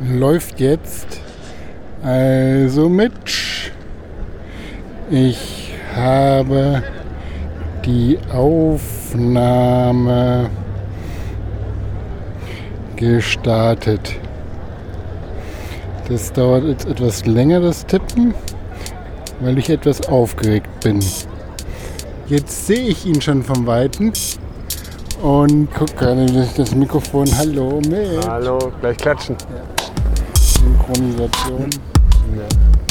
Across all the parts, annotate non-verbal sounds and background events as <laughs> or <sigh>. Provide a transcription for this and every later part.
läuft jetzt. Also Mitch, ich habe die Aufnahme gestartet. Das dauert jetzt etwas länger, das Tippen, weil ich etwas aufgeregt bin. Jetzt sehe ich ihn schon vom Weiten und guck gerade durch das Mikrofon. Hallo, Mitch. Hallo, gleich klatschen. Synchronisation.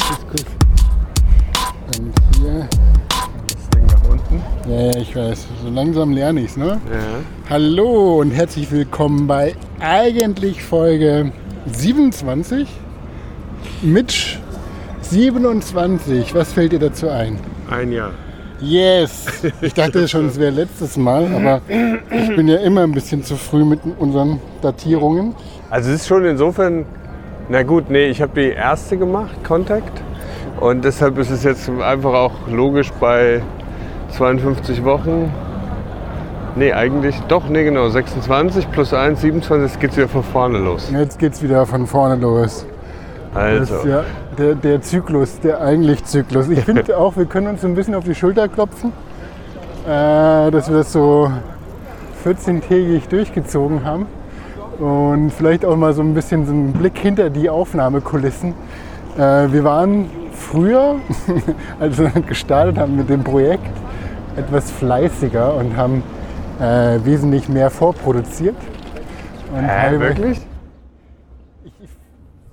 Kuss, kuss. Und hier. Das Ding nach unten. Ja, ja, ich weiß. So langsam lerne ich es, ne? Ja. Hallo und herzlich willkommen bei eigentlich Folge 27. Mitch 27. Was fällt dir dazu ein? Ein Jahr. Yes! Ich dachte schon, es wäre letztes Mal, aber ich bin ja immer ein bisschen zu früh mit unseren Datierungen. Also es ist schon insofern, na gut, nee, ich habe die erste gemacht, Contact. Und deshalb ist es jetzt einfach auch logisch bei 52 Wochen. Nee, eigentlich, doch, nee, genau, 26 plus 1, 27, jetzt geht's wieder von vorne los. Jetzt geht's wieder von vorne los. Das Also, ist ja der, der Zyklus, der eigentlich Zyklus. Ich finde <laughs> auch, wir können uns ein bisschen auf die Schulter klopfen, äh, dass wir das so 14-tägig durchgezogen haben. Und vielleicht auch mal so ein bisschen so einen Blick hinter die Aufnahmekulissen. Äh, wir waren früher, <laughs> als wir gestartet haben mit dem Projekt, etwas fleißiger und haben äh, wesentlich mehr vorproduziert. Und teilweise- wirklich?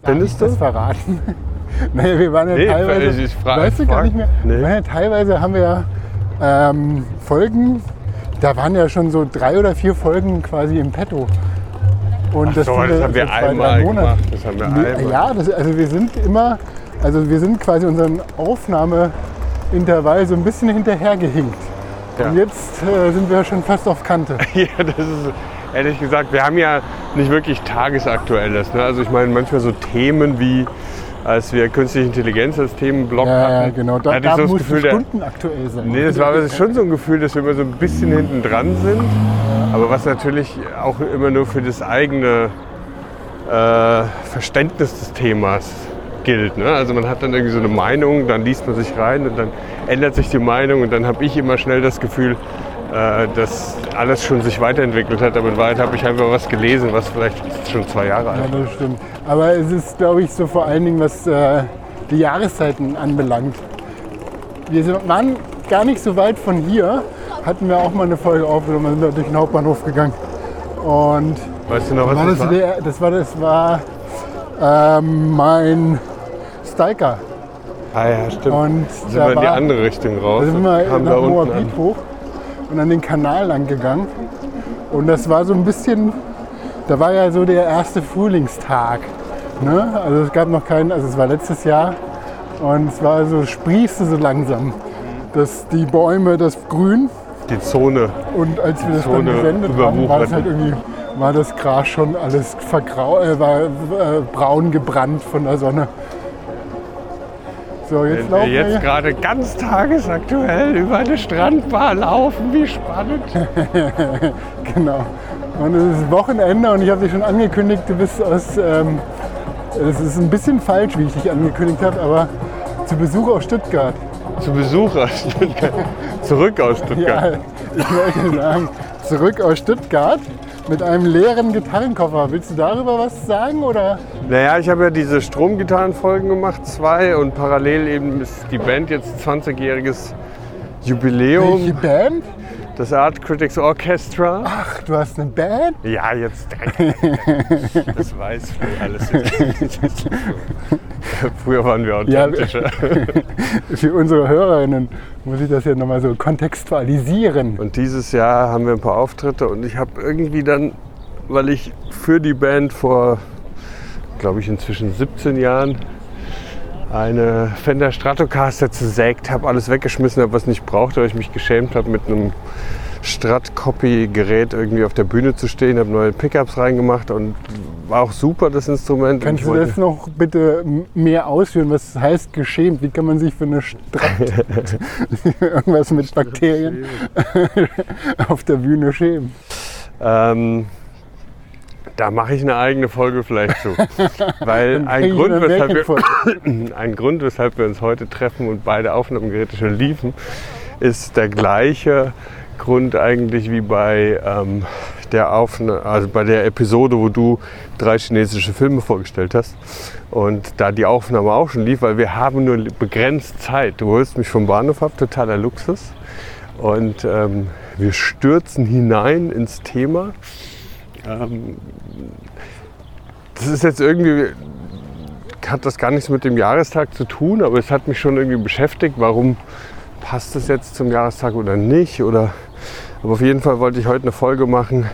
Darf ich Findest du? das verraten? <laughs> naja, wir waren ja Nee, teilweise. ich- ich frag- weißt du ich gar nicht mehr? nee. Ja, teilweise haben wir ja ähm, Folgen, da waren ja schon so drei oder vier Folgen quasi im Petto. Und Ach so, das sind haben wir zwei, einmal gemacht. Das haben wir einmal. Ja, das, also wir sind immer, also wir sind quasi unseren Aufnahmeintervall so ein bisschen hinterhergehinkt. Ja. Und jetzt äh, sind wir schon fast auf Kante. <laughs> Ja, das ist ehrlich gesagt, wir haben ja nicht wirklich Tagesaktuelles. Ne? Also ich meine, manchmal so Themen wie, als wir künstliche Intelligenz als Themenblock Ja, ja, hatten, genau. Da, hatte ich da so das muss Gefühl, der, Stunden aktuell sein. Nee, das war schon so ein Gefühl, dass wir immer so ein bisschen hinten dran sind. Aber was natürlich auch immer nur für das eigene äh, Verständnis des Themas gilt. Ne? Also man hat dann irgendwie so eine Meinung, dann liest man sich rein und dann ändert sich die Meinung und dann habe ich immer schnell das Gefühl, äh, dass alles schon sich weiterentwickelt hat. Aber in Wahrheit habe ich einfach was gelesen, was vielleicht schon zwei Jahre alt Ja, das stimmt. Aber es ist, glaube ich, so vor allen Dingen, was äh, die Jahreszeiten anbelangt. Wir waren gar nicht so weit von hier, hatten wir auch mal eine Folge aufgenommen, sind da durch den Hauptbahnhof gegangen. Und ist. Weißt du noch, was war das das, war? der, das war, das war ähm, mein Stalker. Ah ja, stimmt. Und sind wir in die andere Richtung raus. da sind wir nach da unten Moabit hoch und an den Kanal lang gegangen. Und das war so ein bisschen, da war ja so der erste Frühlingstag. Ne? Also es gab noch keinen, also es war letztes Jahr und es war so, sprießte so langsam. Dass die Bäume, das Grün Die Zone. und als wir das So dann gesendet haben, war das halt irgendwie, war das Gras schon alles vergrau äh, war, äh, braun gebrannt von der Sonne. So, jetzt Wenn wir laufen wir jetzt gerade ganz tagesaktuell über eine Strandbar laufen, wie spannend. <laughs> Genau. Und es ist Wochenende und ich habe dich schon angekündigt, du bist aus. Ähm, es ist ein bisschen falsch, wie ich dich angekündigt habe, aber zu Besuch aus Stuttgart. Zu Besuch aus Stuttgart. <laughs> Zurück aus Stuttgart. Ja, ich wollte sagen, zurück aus Stuttgart mit einem leeren Gitarrenkoffer. Willst du darüber was sagen oder? Naja, ich habe ja diese Stromgitarrenfolgen gemacht, zwei, und parallel eben ist die Band jetzt 20-jähriges Welche Jubiläum. Band? Das Art Critics Orchestra. Ach, du hast eine Band? Ja, jetzt Dreck. <laughs> Das weiß früher alles. Früher waren wir Ja, authentischer. <laughs> Für unsere Hörerinnen muss ich das ja nochmal so kontextualisieren. Und dieses Jahr haben wir ein paar Auftritte und ich habe irgendwie dann, weil ich für die Band vor, glaube ich, inzwischen 17 Jahren eine Fender Stratocaster zersägt habe, alles weggeschmissen habe, was nicht brauchte, weil ich mich geschämt habe, mit einem Strat-Copy-Gerät irgendwie auf der Bühne zu stehen, habe neue Pickups reingemacht und war auch super, das Instrument. Kannst du das noch bitte mehr ausführen? Was heißt geschämt? Wie kann man sich für eine Strat <laughs> irgendwas mit Bakterien <laughs> auf der Bühne schämen? Ähm, Da mache ich eine eigene Folge vielleicht zu. <laughs> Weil ein Grund, weshalb wir, <clears throat> ein Grund, weshalb wir uns heute treffen und beide Aufnahmegeräte schon liefen, ist der gleiche Grund eigentlich wie bei der der Aufna also bei der Episode, wo du drei chinesische Filme vorgestellt hast. Und da die Aufnahme auch schon lief, weil wir haben nur begrenzt Zeit. Du holst mich vom Bahnhof ab, totaler Luxus. Und ähm, wir stürzen hinein ins Thema. Ähm, das ist jetzt irgendwie, hat das gar nichts mit dem Jahrestag zu tun, aber es hat mich schon irgendwie beschäftigt, warum passt es jetzt zum Jahrestag oder nicht. Oder, aber auf jeden Fall wollte ich heute eine Folge machen,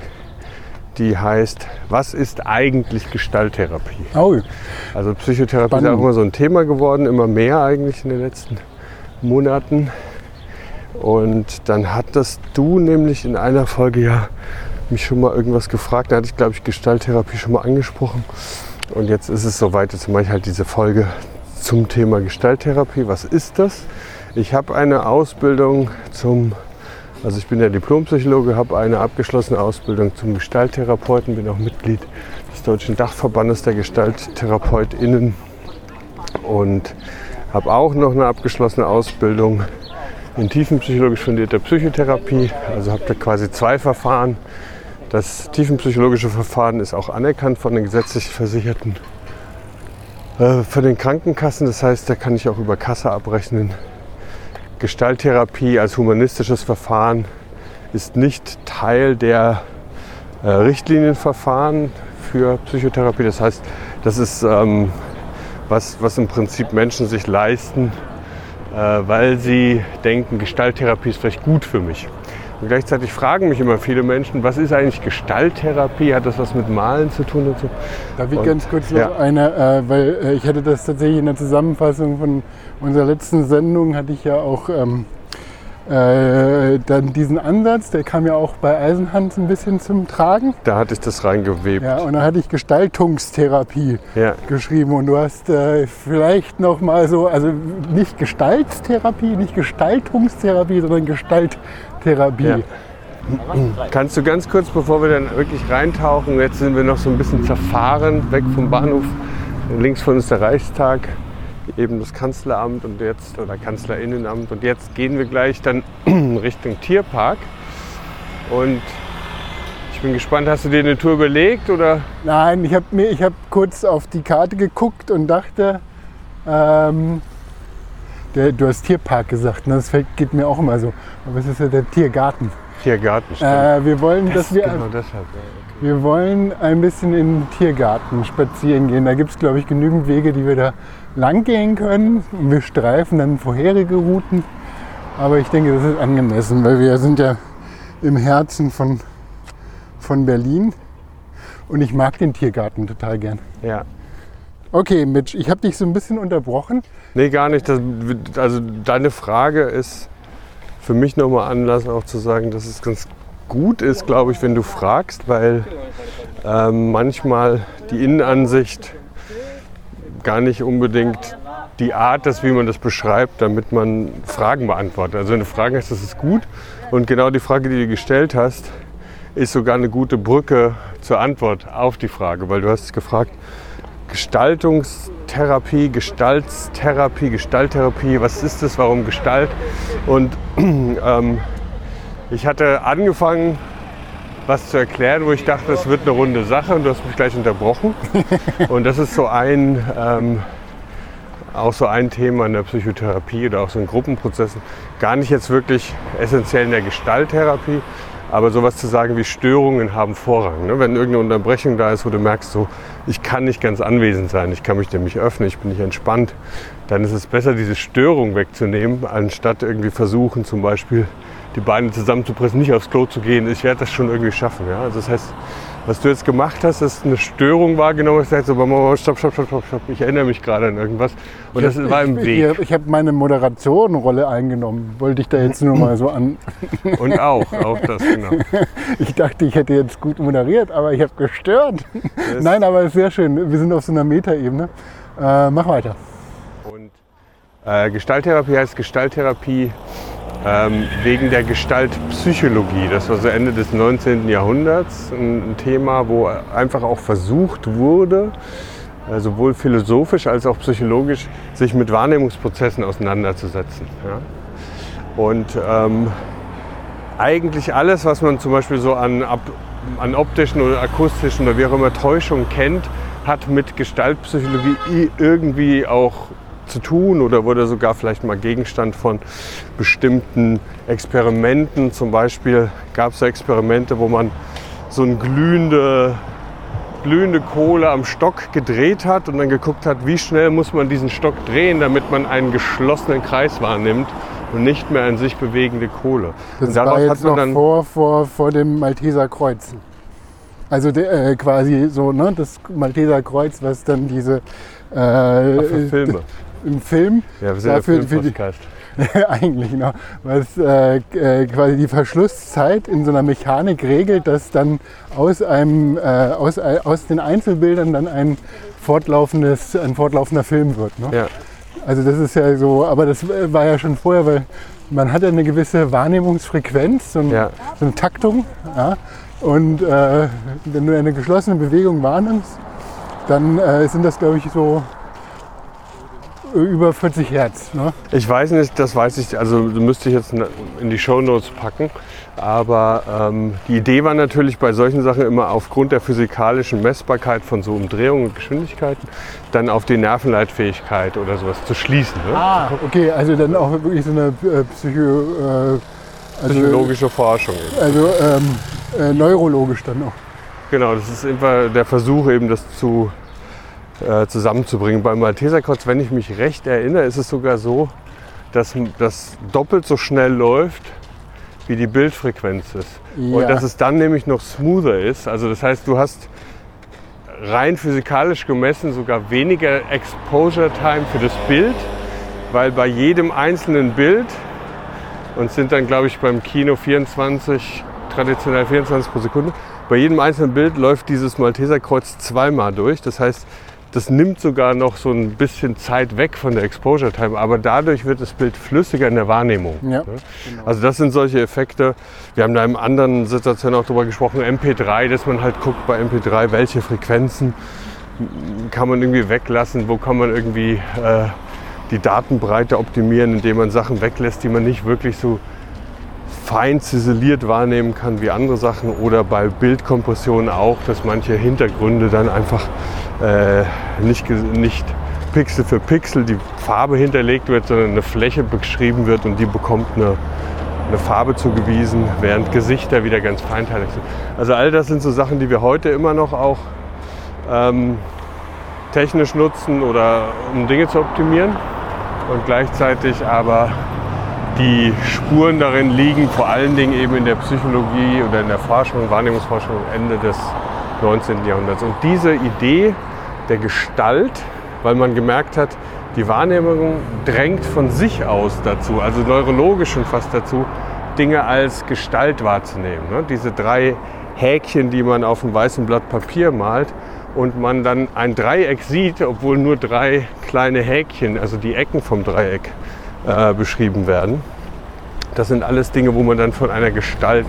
die heißt, was ist eigentlich Gestalttherapie? Oh, Also Psychotherapie ist Spannend. auch immer so ein Thema geworden, immer mehr eigentlich in den letzten Monaten. Und dann hattest du nämlich in einer Folge ja mich schon mal irgendwas gefragt. Da hatte ich, glaube ich, Gestalttherapie schon mal angesprochen. Und jetzt ist es soweit, jetzt mache ich halt diese Folge zum Thema Gestalttherapie. Was ist das? Ich habe eine Ausbildung zum, also ich bin der Diplompsychologe, habe eine abgeschlossene Ausbildung zum Gestalttherapeuten, bin auch Mitglied des Deutschen Dachverbandes der GestalttherapeutInnen und habe auch noch eine abgeschlossene Ausbildung in tiefenpsychologisch fundierter Psychotherapie. Also habe da quasi zwei Verfahren. Das tiefenpsychologische Verfahren ist auch anerkannt von den gesetzlich Versicherten äh, den Krankenkassen. Das heißt, da kann ich auch über Kasse abrechnen. Gestalttherapie als humanistisches Verfahren ist nicht Teil der äh, Richtlinienverfahren für Psychotherapie. Das heißt, das ist ähm, was, was im Prinzip Menschen sich leisten, äh, weil sie denken, Gestalttherapie ist vielleicht gut für mich. Und gleichzeitig fragen mich immer viele Menschen, was ist eigentlich Gestalttherapie? Hat das was mit Malen zu tun und so? darf ich Und- ganz kurz noch ja. eine, äh, weil äh, ich hatte das tatsächlich in der Zusammenfassung von unserer letzten Sendung, hatte ich ja auch ähm, äh, dann diesen Ansatz, der kam ja auch bei Eisenhans ein bisschen zum Tragen. Da hatte ich das reingewebt. Ja, und da hatte ich Gestaltungstherapie Ja. geschrieben und du hast äh, vielleicht noch mal so, also nicht Gestalttherapie, nicht Gestaltungstherapie, sondern Gestalttherapie. Ja. Kannst du ganz kurz, bevor wir dann wirklich reintauchen, jetzt sind wir noch so ein bisschen zerfahren, weg vom Bahnhof. Links von uns der Reichstag, eben das Kanzleramt und jetzt, oder Kanzlerinnenamt. Und jetzt gehen wir gleich dann <clears throat> Richtung Tierpark. Und ich bin gespannt, hast du dir eine Tour überlegt oder? Nein, ich habe habe kurz auf die Karte geguckt und dachte, ähm, der, du hast Tierpark gesagt, ne? das fällt, geht mir auch immer so. Aber es ist ja der Tiergarten. Tiergarten, stimmt. Äh, wir wollen, dass wir, genau deshalb. wir wollen ein bisschen in den Tiergarten spazieren gehen. Da gibt es, glaube ich, genügend Wege, die wir da lang gehen können. Und wir streifen dann vorherige Routen. Aber ich denke, das ist angemessen, weil wir sind ja im Herzen von, von Berlin. Und ich mag den Tiergarten total gern. Ja. Okay, Mitch, ich habe dich so ein bisschen unterbrochen. Nee, gar nicht. Das, also deine Frage ist für mich nochmal Anlass auch zu sagen, dass es ganz gut ist, glaube ich, wenn du fragst, weil ähm, manchmal die Innenansicht gar nicht unbedingt die Art ist, wie man das beschreibt, damit man Fragen beantwortet. Also wenn du Fragen hast, das ist gut. Und genau die Frage, die du gestellt hast, ist sogar eine gute Brücke zur Antwort auf die Frage, weil du hast gefragt, Gestaltungstherapie, Gestaltstherapie, Gestalttherapie, was ist das, warum Gestalt? Und <clears throat> ähm, ich hatte angefangen, was zu erklären, wo ich dachte, es wird eine runde Sache und du hast mich gleich unterbrochen. <laughs> und das ist so ein, ähm, auch so ein Thema in der Psychotherapie oder auch so in Gruppenprozessen. Gar nicht jetzt wirklich essentiell in der Gestalttherapie, aber sowas zu sagen wie Störungen haben Vorrang. Ne? Wenn irgendeine Unterbrechung da ist, wo du merkst, so, ich kann nicht ganz anwesend sein, ich kann mich dem nicht öffnen, ich bin nicht entspannt, dann ist es besser, diese Störung wegzunehmen, anstatt irgendwie versuchen, zum Beispiel die Beine zusammenzupressen, nicht aufs Klo zu gehen. Ich werde das schon irgendwie schaffen. Ja? Also das heißt, was du jetzt gemacht hast, ist eine Störung wahrgenommen. Ich sage so, stopp, stopp, stopp, stopp, stopp. Ich erinnere mich gerade an irgendwas. Und das war im ich, Weg. Ich, ich habe meine Moderatorenrolle eingenommen. Wollte ich da jetzt nur mal so an. <laughs> Und auch, auch das, genau. <laughs> Ich dachte, ich hätte jetzt gut moderiert, aber ich habe gestört. Das- Nein, aber ist sehr schön. Wir sind auf so einer Metaebene. Äh, mach weiter. Und äh, Gestalttherapie heißt Gestalttherapie ähm, wegen der Gestaltpsychologie. Das war so Ende des 19. Jahrhunderts ein Thema, wo einfach auch versucht wurde, äh, sowohl philosophisch als auch psychologisch sich mit Wahrnehmungsprozessen auseinanderzusetzen. Ja? Und ähm, eigentlich alles, was man zum Beispiel so an, an optischen oder akustischen oder wie auch immer Täuschungen kennt, hat mit Gestaltpsychologie irgendwie auch zu tun oder wurde sogar vielleicht mal Gegenstand von bestimmten Experimenten. Zum Beispiel gab es so Experimente, wo man so eine glühende, glühende Kohle am Stock gedreht hat und dann geguckt hat, wie schnell muss man diesen Stock drehen, damit man einen geschlossenen Kreis wahrnimmt und nicht mehr an sich bewegende Kohle. Das war jetzt noch vor, vor, vor dem Malteser Kreuz. Also äh, quasi so ne, das Malteser Kreuz, was dann diese äh, Ach, Filme im Film. Ja, wir sind dafür, ja für die, <laughs> eigentlich, genau. Was äh, äh, quasi die Verschlusszeit in so einer Mechanik regelt, dass dann aus, einem, äh, aus, äh, aus den Einzelbildern dann ein, fortlaufendes, ein fortlaufender Film wird. Ne? Ja. Also das ist ja so, aber das war ja schon vorher, weil man hat ja eine gewisse Wahrnehmungsfrequenz, so, ein, ja. so eine Taktung. Ja? Und äh, wenn du eine geschlossene Bewegung wahrnimmst, dann äh, sind das, glaube ich, so über 40 Hertz. Ne? Ich weiß nicht, das weiß ich, also müsste ich jetzt in die Shownotes packen. Aber ähm, die Idee war natürlich bei solchen Sachen immer aufgrund der physikalischen Messbarkeit von so Umdrehungen und Geschwindigkeiten dann auf die Nervenleitfähigkeit oder sowas zu schließen. Ne? Ah, okay, also dann auch wirklich so eine äh, Psycho, äh, also, psychologische Forschung. Also ähm, äh, neurologisch dann auch. Genau, das ist immer der Versuch eben das zu äh, zusammenzubringen. Beim Malteserkreuz, wenn ich mich recht erinnere, ist es sogar so, dass das doppelt so schnell läuft, wie die Bildfrequenz ist. Ja. Und dass es dann nämlich noch smoother ist. Also das heißt, du hast rein physikalisch gemessen sogar weniger Exposure Time für das Bild, weil bei jedem einzelnen Bild, und sind dann glaube ich beim Kino 24, traditionell 24 pro Sekunde, bei jedem einzelnen Bild läuft dieses Malteserkreuz zweimal durch. Das heißt, das nimmt sogar noch so ein bisschen Zeit weg von der Exposure Time, aber dadurch wird das Bild flüssiger in der Wahrnehmung. Ja, genau. Also das sind solche Effekte. Wir haben da in anderen Situationen auch darüber gesprochen, MP3, dass man halt guckt bei MP3, welche Frequenzen kann man irgendwie weglassen, wo kann man irgendwie äh, die Datenbreite optimieren, indem man Sachen weglässt, die man nicht wirklich so fein ziseliert wahrnehmen kann wie andere Sachen oder bei Bildkompression auch, dass manche Hintergründe dann einfach äh, nicht, nicht Pixel für Pixel die Farbe hinterlegt wird, sondern eine Fläche beschrieben wird und die bekommt eine, eine Farbe zugewiesen, während Gesichter wieder ganz feinteilig sind. Also all das sind so Sachen, die wir heute immer noch auch ähm, technisch nutzen oder um Dinge zu optimieren und gleichzeitig aber die Spuren darin liegen vor allen Dingen eben in der Psychologie oder in der Forschung, Wahrnehmungsforschung Ende des 19. Jahrhunderts. Und diese Idee der Gestalt, weil man gemerkt hat, die Wahrnehmung drängt von sich aus dazu, also neurologisch schon fast dazu, Dinge als Gestalt wahrzunehmen. Ne? Diese drei Häkchen, die man auf einem weißen Blatt Papier malt und man dann ein Dreieck sieht, obwohl nur drei kleine Häkchen, also die Ecken vom Dreieck, äh, beschrieben werden. Das sind alles Dinge, wo man dann von einer Gestalt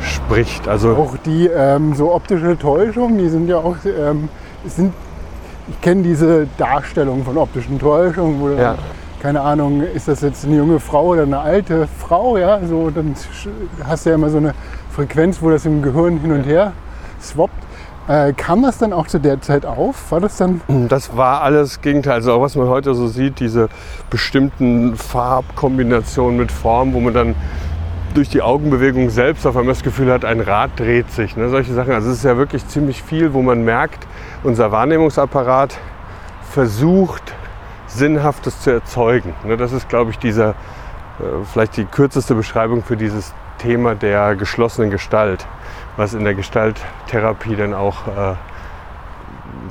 spricht. Also auch die ähm, so optische Täuschung, die sind ja auch ähm, sind ich kenne diese Darstellung von optischen Täuschungen, wo ja. keine Ahnung, ist das jetzt eine junge Frau oder eine alte Frau, ja, so dann hast du ja immer so eine Frequenz, wo das im Gehirn hin und her swappt. Äh, kam das dann auch zu der Zeit auf? War das dann? Das war alles Gegenteil. Also auch was man heute so sieht, diese bestimmten Farbkombinationen mit Form, wo man dann durch die Augenbewegung selbst auf einmal das Gefühl hat, ein Rad dreht sich. Ne? Solche Sachen. Also es ist ja wirklich ziemlich viel, wo man merkt, unser Wahrnehmungsapparat versucht, Sinnhaftes zu erzeugen. Ne? Das ist, glaube ich, dieser, äh, vielleicht die kürzeste Beschreibung für dieses Thema der geschlossenen Gestalt, was in der Gestalttherapie dann auch äh,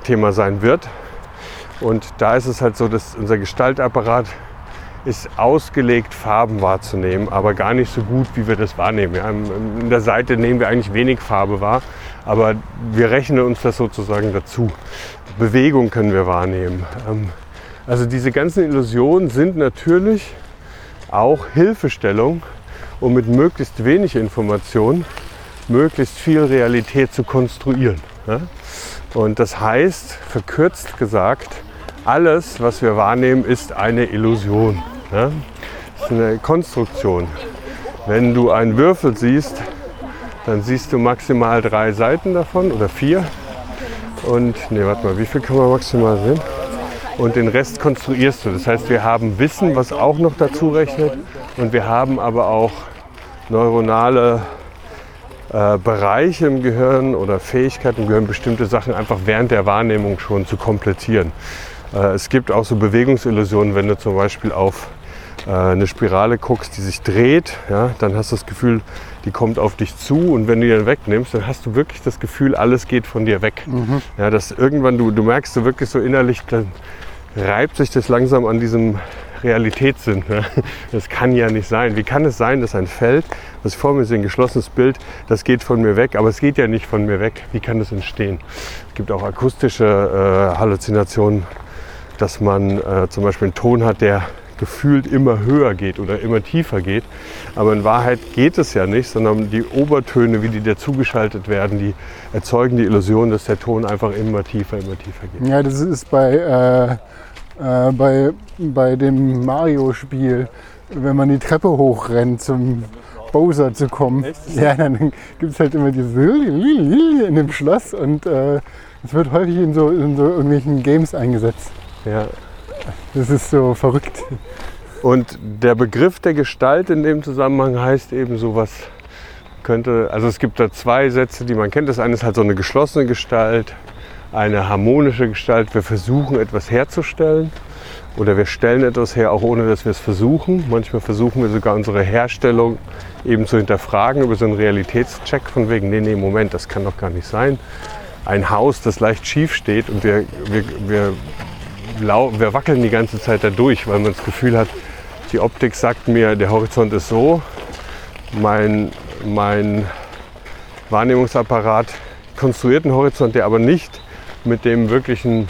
Thema sein wird. Und da ist es halt so, dass unser Gestaltapparat ist ausgelegt, Farben wahrzunehmen, aber gar nicht so gut, wie wir das wahrnehmen. Ja, in der Seite nehmen wir eigentlich wenig Farbe wahr, aber wir rechnen uns das sozusagen dazu. Bewegung können wir wahrnehmen. Ähm, also diese ganzen Illusionen sind natürlich auch Hilfestellung, um mit möglichst wenig Information möglichst viel Realität zu konstruieren. Und das heißt, verkürzt gesagt, alles, was wir wahrnehmen, ist eine Illusion. Ja? Das ist eine Konstruktion. Wenn du einen Würfel siehst, dann siehst du maximal drei Seiten davon oder vier. Und, nee, warte mal, wie viel kann man maximal sehen? Und den Rest konstruierst du. Das heißt, wir haben Wissen, was auch noch dazu rechnet. Und wir haben aber auch neuronale äh, Bereiche im Gehirn oder Fähigkeiten im Gehirn, bestimmte Sachen einfach während der Wahrnehmung schon zu komplettieren. Äh, es gibt auch so Bewegungsillusionen, wenn du zum Beispiel auf äh, eine Spirale guckst, die sich dreht, ja, dann hast du das Gefühl, die kommt auf dich zu und wenn du die dann wegnimmst, dann hast du wirklich das Gefühl, alles geht von dir weg. Mhm. Ja, dass irgendwann du, du merkst du wirklich so innerlich, dann reibt sich das langsam an diesem Realitätssinn. Ja. Das kann ja nicht sein. Wie kann es sein, dass ein Feld, was vor mir ist, ein geschlossenes Bild, das geht von mir weg, aber es geht ja nicht von mir weg. Wie kann das entstehen? Es gibt auch akustische äh, Halluzinationen, dass man äh, zum Beispiel einen Ton hat, der gefühlt immer höher geht oder immer tiefer geht. Aber in Wahrheit geht es ja nicht, sondern die Obertöne, wie die dazugeschaltet werden, die erzeugen die Illusion, dass der Ton einfach immer tiefer, immer tiefer geht. Ja, das ist bei, äh, äh, bei, bei dem Mario-Spiel, wenn man die Treppe hochrennt zum Bowser zu kommen. Ja, dann gibt es halt immer dieses in dem Schloss und äh, es wird häufig in so, in so irgendwelchen Games eingesetzt. Ja. Das ist so verrückt. Und der Begriff der Gestalt in dem Zusammenhang heißt eben sowas könnte, also es gibt da zwei Sätze, die man kennt. Das eine ist halt so eine geschlossene Gestalt, eine harmonische Gestalt. Wir versuchen etwas herzustellen oder wir stellen etwas her, auch ohne dass wir es versuchen. Manchmal versuchen wir sogar unsere Herstellung eben zu hinterfragen über so einen Realitätscheck von wegen, nee, nee, Moment, das kann doch gar nicht sein. Ein Haus, das leicht schief steht und wir, wir, wir wir wackeln die ganze Zeit da durch, weil man das Gefühl hat, die Optik sagt mir, der Horizont ist so, mein, mein Wahrnehmungsapparat konstruiert einen Horizont, der aber nicht mit dem wirklichen,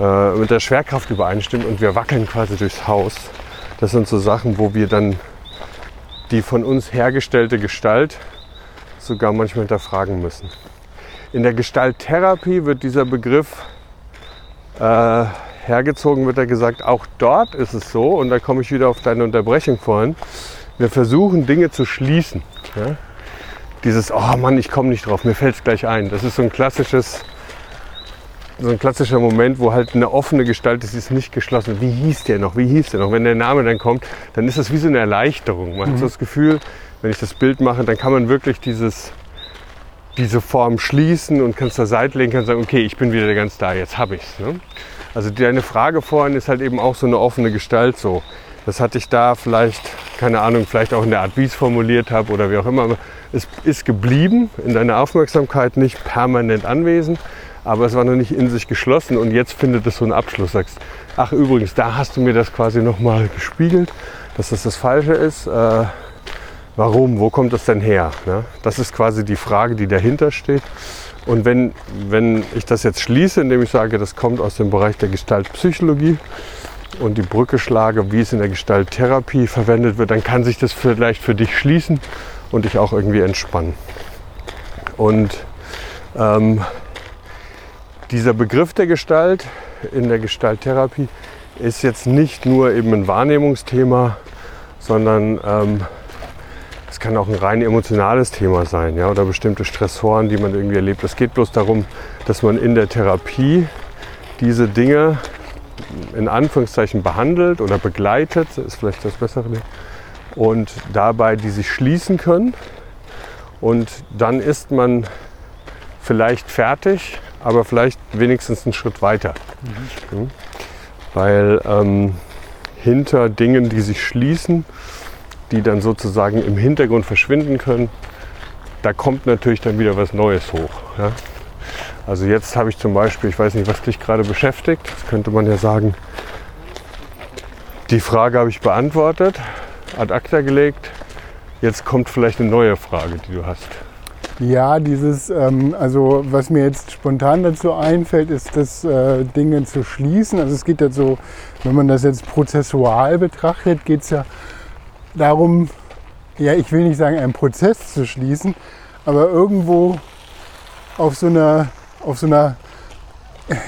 äh, mit der Schwerkraft übereinstimmt und wir wackeln quasi durchs Haus. Das sind so Sachen, wo wir dann die von uns hergestellte Gestalt sogar manchmal hinterfragen müssen. In der Gestalttherapie wird dieser Begriff äh, hergezogen wird er gesagt, auch dort ist es so, und da komme ich wieder auf deine Unterbrechung vorhin, wir versuchen Dinge zu schließen. Ja? Dieses, oh Mann, ich komme nicht drauf, mir fällt es gleich ein. Das ist so ein klassisches, so ein klassischer Moment, wo halt eine offene Gestalt ist, ist nicht geschlossen. Wie hieß der noch? Wie hieß der noch? Wenn der Name dann kommt, dann ist das wie so eine Erleichterung. Man mhm. hat so das Gefühl, wenn ich das Bild mache, dann kann man wirklich dieses, diese Form schließen und kann es zur Seite legen, kann sagen, okay, ich bin wieder ganz da, jetzt habe ich es. Ne? Also deine Frage vorhin ist halt eben auch so eine offene Gestalt so. Das hatte ich da vielleicht, keine Ahnung, vielleicht auch in der Art, wie ich es formuliert habe oder wie auch immer. Es ist geblieben, in deiner Aufmerksamkeit nicht permanent anwesend, aber es war noch nicht in sich geschlossen und jetzt findet es so einen Abschluss. Sagst, ach übrigens, da hast du mir das quasi nochmal gespiegelt, dass das das Falsche ist. Äh, warum? Wo kommt das denn her? Ne? Das ist quasi die Frage, die dahinter steht. Und wenn, wenn ich das jetzt schließe, indem ich sage, das kommt aus dem Bereich der Gestaltpsychologie und die Brücke schlage, wie es in der Gestalttherapie verwendet wird, dann kann sich das vielleicht für dich schließen und dich auch irgendwie entspannen. Und ähm, dieser Begriff der Gestalt in der Gestalttherapie ist jetzt nicht nur eben ein Wahrnehmungsthema, sondern ähm, es kann auch ein rein emotionales Thema sein ja, oder bestimmte Stressoren, die man irgendwie erlebt. Es geht bloß darum, dass man in der Therapie diese Dinge in Anführungszeichen behandelt oder begleitet, ist vielleicht das bessere, und dabei die sich schließen können. Und dann ist man vielleicht fertig, aber vielleicht wenigstens einen Schritt weiter. Mhm. Weil ähm, hinter Dingen, die sich schließen, die dann sozusagen im Hintergrund verschwinden können, da kommt natürlich dann wieder was Neues hoch. Ja? Also jetzt habe ich zum Beispiel, ich weiß nicht, was dich gerade beschäftigt, das könnte man ja sagen, die Frage habe ich beantwortet, ad acta gelegt. Jetzt kommt vielleicht eine neue Frage, die du hast. Ja, dieses, ähm, also was mir jetzt spontan dazu einfällt, ist das äh, Dinge zu schließen. Also es geht ja so, wenn man das jetzt prozessual betrachtet, geht es ja darum, ja, ich will nicht sagen, einen Prozess zu schließen, aber irgendwo auf so einer, auf so einer,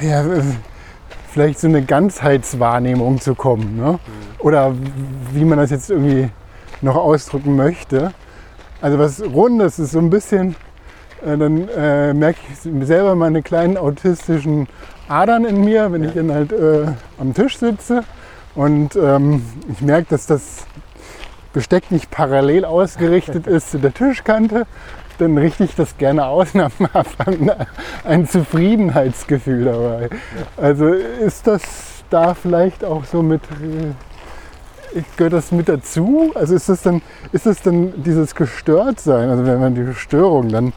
ja, vielleicht so eine Ganzheitswahrnehmung zu kommen. Ne? Oder wie man das jetzt irgendwie noch ausdrücken möchte. Also was Rundes ist so ein bisschen, äh, dann äh, merke ich selber meine kleinen autistischen Adern in mir, wenn ich dann halt äh, am Tisch sitze und ähm, ich merke, dass das Besteck nicht parallel ausgerichtet <laughs> ist zu der Tischkante, dann richte ich das gerne aus und habe <laughs> ein Zufriedenheitsgefühl dabei. Also ist das da vielleicht auch so mit, äh, gehört das mit dazu? Also ist das dann, ist das dann dieses Gestörtsein, also wenn man die Störung dann,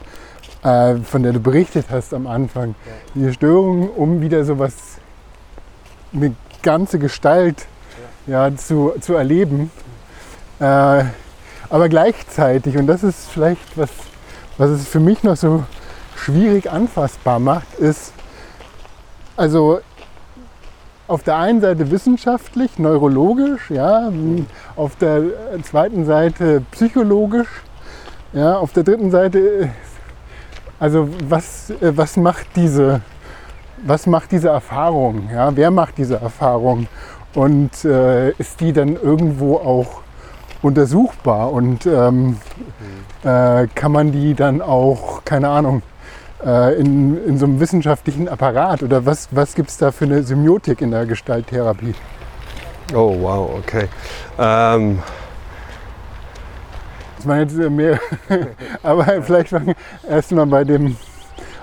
äh, von der du berichtet hast am Anfang, die Störung, um wieder so was, eine ganze Gestalt ja, zu, zu erleben. Äh, aber gleichzeitig, und das ist vielleicht was, was es für mich noch so schwierig anfassbar macht, ist, also auf der einen Seite wissenschaftlich, neurologisch, ja, auf der zweiten Seite psychologisch, ja, auf der dritten Seite, also was, was macht diese, was macht diese Erfahrung, ja, wer macht diese Erfahrung? Und äh, ist die dann irgendwo auch untersuchbar und ähm, äh, kann man die dann auch, keine Ahnung, äh, in, in so einem wissenschaftlichen Apparat oder was, was gibt es da für eine Semiotik in der Gestalttherapie? Oh, wow, okay. Ähm. Das war jetzt mehr, <laughs> aber vielleicht fangen erstmal bei dem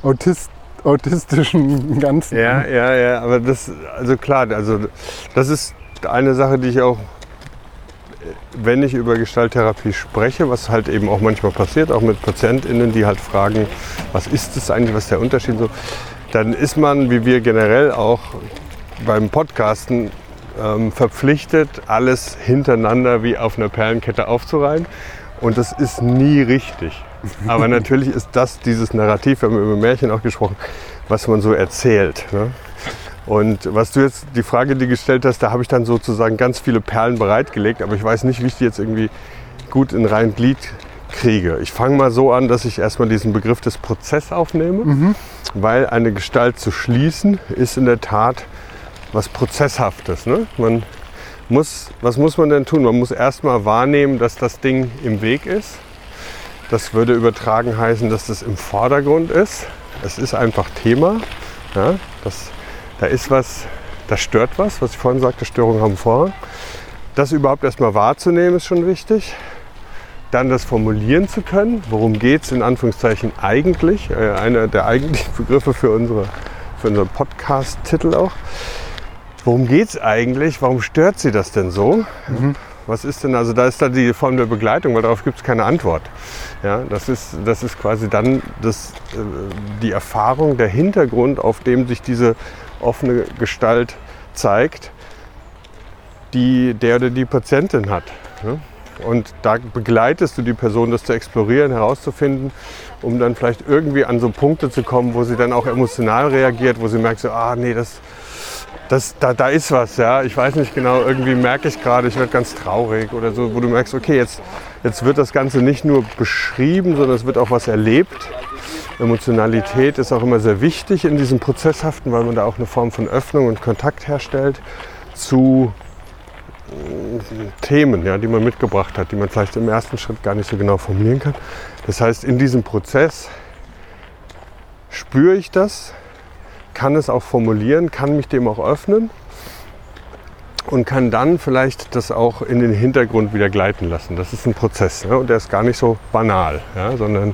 Autist, autistischen Ganzen. Ja, ja, ja, aber das, also klar, also das ist eine Sache, die ich auch wenn ich über Gestalttherapie spreche, was halt eben auch manchmal passiert, auch mit PatientInnen, die halt fragen, was ist das eigentlich, was ist der Unterschied so, dann ist man, wie wir generell auch beim Podcasten, ähm, verpflichtet, alles hintereinander wie auf einer Perlenkette aufzureihen. Und das ist nie richtig. Aber <laughs> natürlich ist das dieses Narrativ, wir haben über Märchen auch gesprochen, was man so erzählt. Ne? Und was du jetzt, die Frage, die gestellt hast, da habe ich dann sozusagen ganz viele Perlen bereitgelegt, aber ich weiß nicht, wie ich die jetzt irgendwie gut in rein Glied kriege. Ich fange mal so an, dass ich erstmal diesen Begriff des Prozesses aufnehme, mhm. weil eine Gestalt zu schließen ist in der Tat was Prozesshaftes. Ne? Man muss, was muss man denn tun? Man muss erstmal wahrnehmen, dass das Ding im Weg ist. Das würde übertragen heißen, dass das im Vordergrund ist. Es ist einfach Thema. Ja? Das da ist was, da stört was, was ich vorhin sagte, Störungen haben Vorrang. Das überhaupt erstmal wahrzunehmen ist schon wichtig. Dann das formulieren zu können, worum geht es in Anführungszeichen eigentlich, äh, einer der eigentlichen <laughs> Begriffe für, unsere, für unseren Podcast-Titel auch. Worum geht es eigentlich? Warum stört sie das denn so? Mhm. Was ist denn, also da ist da die Form der Begleitung, weil darauf gibt es keine Antwort. Ja, das, ist, das ist quasi dann das, äh, die Erfahrung, der Hintergrund, auf dem sich diese offene Gestalt zeigt, die der oder die Patientin hat. Ne? Und da begleitest du die Person, das zu explorieren, herauszufinden, um dann vielleicht irgendwie an so Punkte zu kommen, wo sie dann auch emotional reagiert, wo sie merkt, so, ah nee, das, das, da, da ist was, ja. Ich weiß nicht genau, irgendwie merke ich gerade, ich werde ganz traurig oder so, wo du merkst, okay, jetzt, jetzt wird das Ganze nicht nur beschrieben, sondern es wird auch was erlebt. Emotionalität ist auch immer sehr wichtig in diesem Prozesshaften, weil man da auch eine Form von Öffnung und Kontakt herstellt zu äh, Themen, ja, die man mitgebracht hat, die man vielleicht im ersten Schritt gar nicht so genau formulieren kann. Das heißt, in diesem Prozess spüre ich das, kann es auch formulieren, kann mich dem auch öffnen und kann dann vielleicht das auch in den Hintergrund wieder gleiten lassen. Das ist ein Prozess ne? und der ist gar nicht so banal, ja? sondern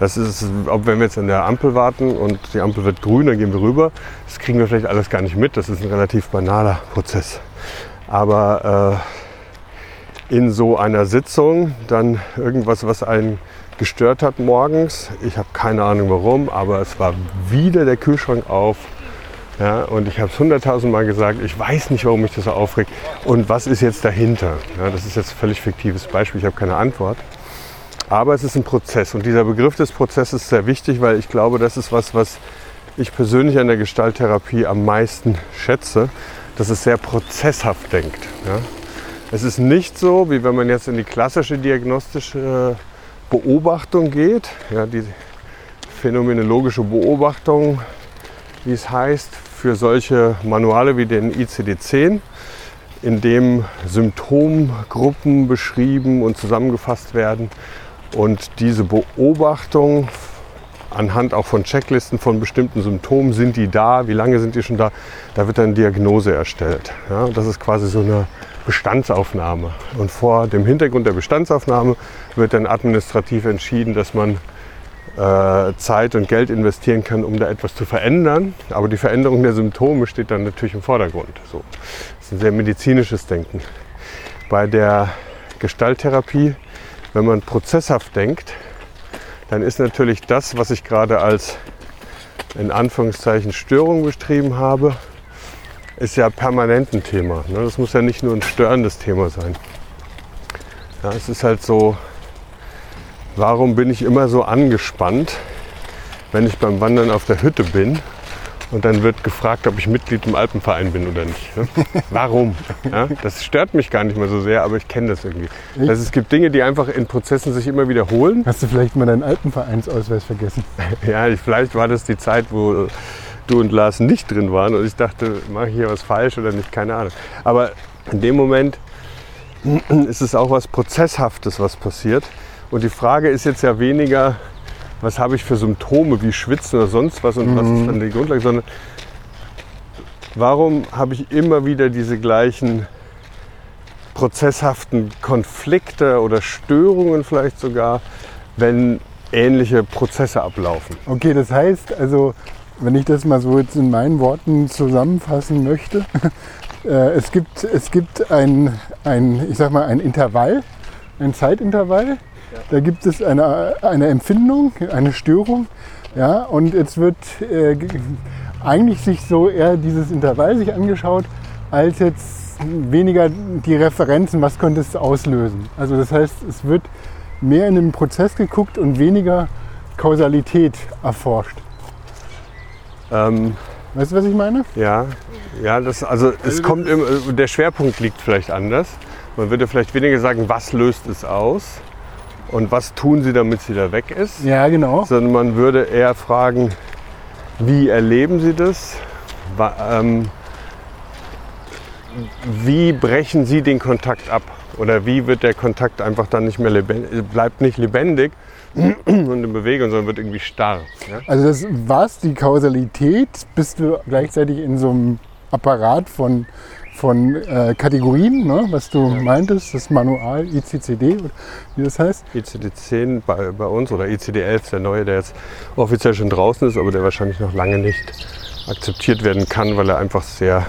das ist, ob wenn wir jetzt an der Ampel warten und die Ampel wird grün, dann gehen wir rüber. Das kriegen wir vielleicht alles gar nicht mit. Das ist ein relativ banaler Prozess. Aber äh, in so einer Sitzung dann irgendwas, was einen gestört hat morgens, ich habe keine Ahnung warum, aber es war wieder der Kühlschrank auf ja, und ich habe es hunderttausend Mal gesagt, ich weiß nicht, warum mich das so aufregt. Und was ist jetzt dahinter? Ja, das ist jetzt ein völlig fiktives Beispiel, ich habe keine Antwort. Aber es ist ein Prozess und dieser Begriff des Prozesses ist sehr wichtig, weil ich glaube, das ist was, was ich persönlich an der Gestalttherapie am meisten schätze, dass es sehr prozesshaft denkt. Ja? Es ist nicht so, wie wenn man jetzt in die klassische diagnostische Beobachtung geht, ja, die phänomenologische Beobachtung, wie es heißt, für solche Manuale wie den ICD-10, in dem Symptomgruppen beschrieben und zusammengefasst werden und diese Beobachtung anhand auch von Checklisten von bestimmten Symptomen, sind die da, wie lange sind die schon da, da wird dann Diagnose erstellt. Ja, das ist quasi so eine Bestandsaufnahme. Und vor dem Hintergrund der Bestandsaufnahme wird dann administrativ entschieden, dass man Zeit und Geld investieren kann, um da etwas zu verändern. Aber die Veränderung der Symptome steht dann natürlich im Vordergrund. So. Das ist ein sehr medizinisches Denken. Bei der Gestalttherapie, wenn man prozesshaft denkt, dann ist natürlich das, was ich gerade als in Anführungszeichen Störung beschrieben habe, ist ja permanent ein Thema. Ne? Das muss ja nicht nur ein störendes Thema sein. Ja, es ist halt so, warum bin ich immer so angespannt, wenn ich beim Wandern auf der Hütte bin und dann wird gefragt, ob ich Mitglied im Alpenverein bin oder nicht. Ne? <laughs> Warum? Ja, das stört mich gar nicht mehr so sehr, aber ich kenne das irgendwie. Also es gibt Dinge, die einfach in Prozessen sich immer wiederholen. Hast du vielleicht mal deinen Alpenvereinsausweis vergessen? <laughs> Ja, vielleicht war das die Zeit, wo du und Lars nicht drin waren und ich dachte, mache ich hier was falsch oder nicht, keine Ahnung. Aber in dem Moment ist es auch was Prozesshaftes, was passiert. Und die Frage ist jetzt ja weniger, was habe ich für Symptome wie Schwitzen oder sonst was und mhm. was ist dann die Grundlage, sondern warum habe ich immer wieder diese gleichen prozesshaften Konflikte oder Störungen vielleicht sogar, wenn ähnliche Prozesse ablaufen. Okay, das heißt also, wenn ich das mal so jetzt in meinen Worten zusammenfassen möchte, <laughs> äh, es gibt, es gibt ein, ein, ich sag mal, ein Intervall, ein Zeitintervall, da gibt es eine, eine Empfindung, eine Störung. Ja, und jetzt wird äh, eigentlich sich so eher dieses Intervall sich angeschaut, als jetzt weniger die Referenzen, was könnte es auslösen. Also das heißt, es wird mehr in den Prozess geguckt und weniger Kausalität erforscht. Ähm, weißt du, was ich meine? Ja, ja das, also es also kommt im, der Schwerpunkt liegt vielleicht anders. Man würde vielleicht weniger sagen, was löst es aus, und was tun sie, damit sie da weg ist. Ja, genau. Sondern man würde eher fragen, wie erleben sie das? Ähm, wie brechen sie den Kontakt ab? Oder wie wird der Kontakt einfach dann nicht mehr lebendig, bleibt nicht lebendig <clears throat> und in Bewegung, sondern wird irgendwie starr. Ja? Also das was, die Kausalität, bist du gleichzeitig in so einem Apparat von von äh, Kategorien, ne, was du ja. meintest, das Manual ICCD, wie das heißt? ICD-10 bei, bei, uns oder ICD-11, der neue, der jetzt offiziell schon draußen ist, aber der wahrscheinlich noch lange nicht akzeptiert werden kann, weil er einfach sehr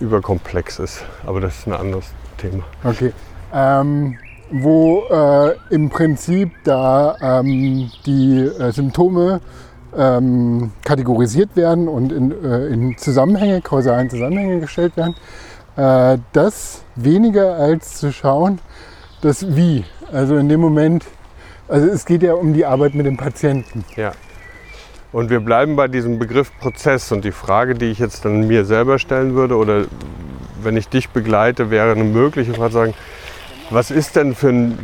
überkomplex ist. Aber das ist ein anderes Thema. Okay. Ähm, wo äh, im Prinzip da ähm, die äh, Symptome ähm, kategorisiert werden und in, äh, in, Zusammenhänge, kausalen Zusammenhänge gestellt werden. Äh, das weniger als zu schauen, das Wie. Also in dem Moment, also es geht ja um die Arbeit mit dem Patienten. Ja. Und wir bleiben bei diesem Begriff Prozess und die Frage, die ich jetzt dann mir selber stellen würde oder wenn ich dich begleite, wäre eine mögliche Frage sagen, was ist denn für ein,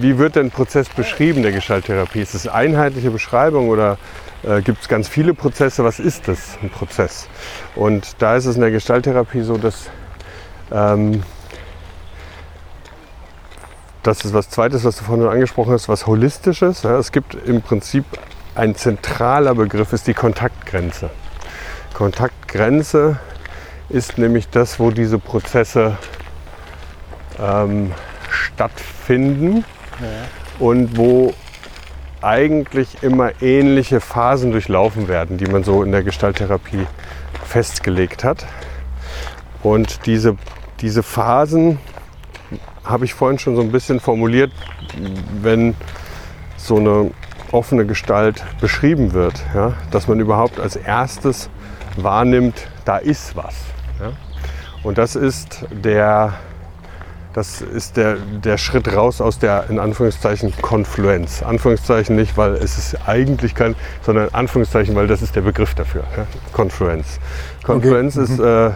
wie wird denn Prozess beschrieben der Gestalttherapie? Ist es einheitliche Beschreibung oder äh, gibt es ganz viele Prozesse. Was ist das, ein Prozess? Und da ist es in der Gestalttherapie so, dass ähm, das ist was Zweites, was du vorhin angesprochen hast, was Holistisches. Ja, es gibt im Prinzip ein zentraler Begriff, ist die Kontaktgrenze. Kontaktgrenze ist nämlich das, wo diese Prozesse ähm, stattfinden ja. und wo eigentlich immer ähnliche Phasen durchlaufen werden, die man so in der Gestalttherapie festgelegt hat. Und diese, diese Phasen habe ich vorhin schon so ein bisschen formuliert, wenn so eine offene Gestalt beschrieben wird, ja, dass man überhaupt als erstes wahrnimmt, da ist was. Ja. Und das ist der das ist der, der Schritt raus aus der, in Anführungszeichen, Konfluenz. Anführungszeichen nicht, weil es ist eigentlich kein, sondern Anführungszeichen, weil das ist der Begriff dafür. Ja? Konfluenz. Konfluenz okay. ist, mhm. äh,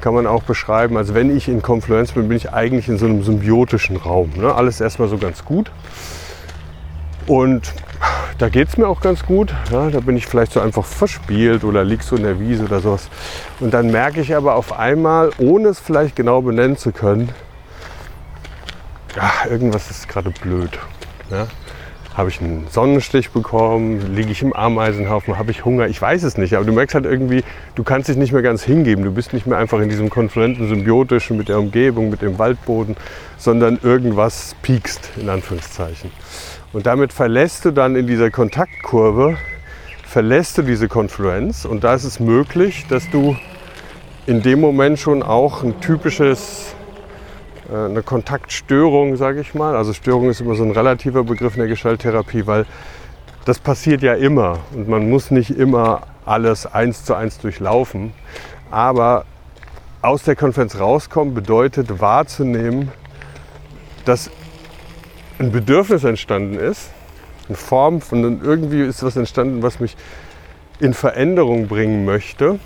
kann man auch beschreiben, also wenn ich in Konfluenz bin, bin ich eigentlich in so einem symbiotischen Raum. Ne? Alles erstmal so ganz gut. Und da geht es mir auch ganz gut. Ja, da bin ich vielleicht so einfach verspielt oder lieg so in der Wiese oder sowas. Und dann merke ich aber auf einmal, ohne es vielleicht genau benennen zu können, ja, irgendwas ist gerade blöd. Ja? Habe ich einen Sonnenstich bekommen? Liege ich im Ameisenhaufen? Habe ich Hunger? Ich weiß es nicht. Aber du merkst halt irgendwie, du kannst dich nicht mehr ganz hingeben. Du bist nicht mehr einfach in diesem konfluenten, symbiotischen mit der Umgebung, mit dem Waldboden, sondern irgendwas piekst, in Anführungszeichen. Und damit verlässt du dann in dieser Kontaktkurve, verlässt du diese Konfluenz. Und da ist es möglich, dass du in dem Moment schon auch ein typisches eine Kontaktstörung, sage ich mal. Also Störung ist immer so ein relativer Begriff in der Gestalttherapie, weil das passiert ja immer und man muss nicht immer alles eins zu eins durchlaufen. Aber aus der Konferenz rauskommen bedeutet wahrzunehmen, dass ein Bedürfnis entstanden ist, eine Form von irgendwie ist was entstanden, was mich in Veränderung bringen möchte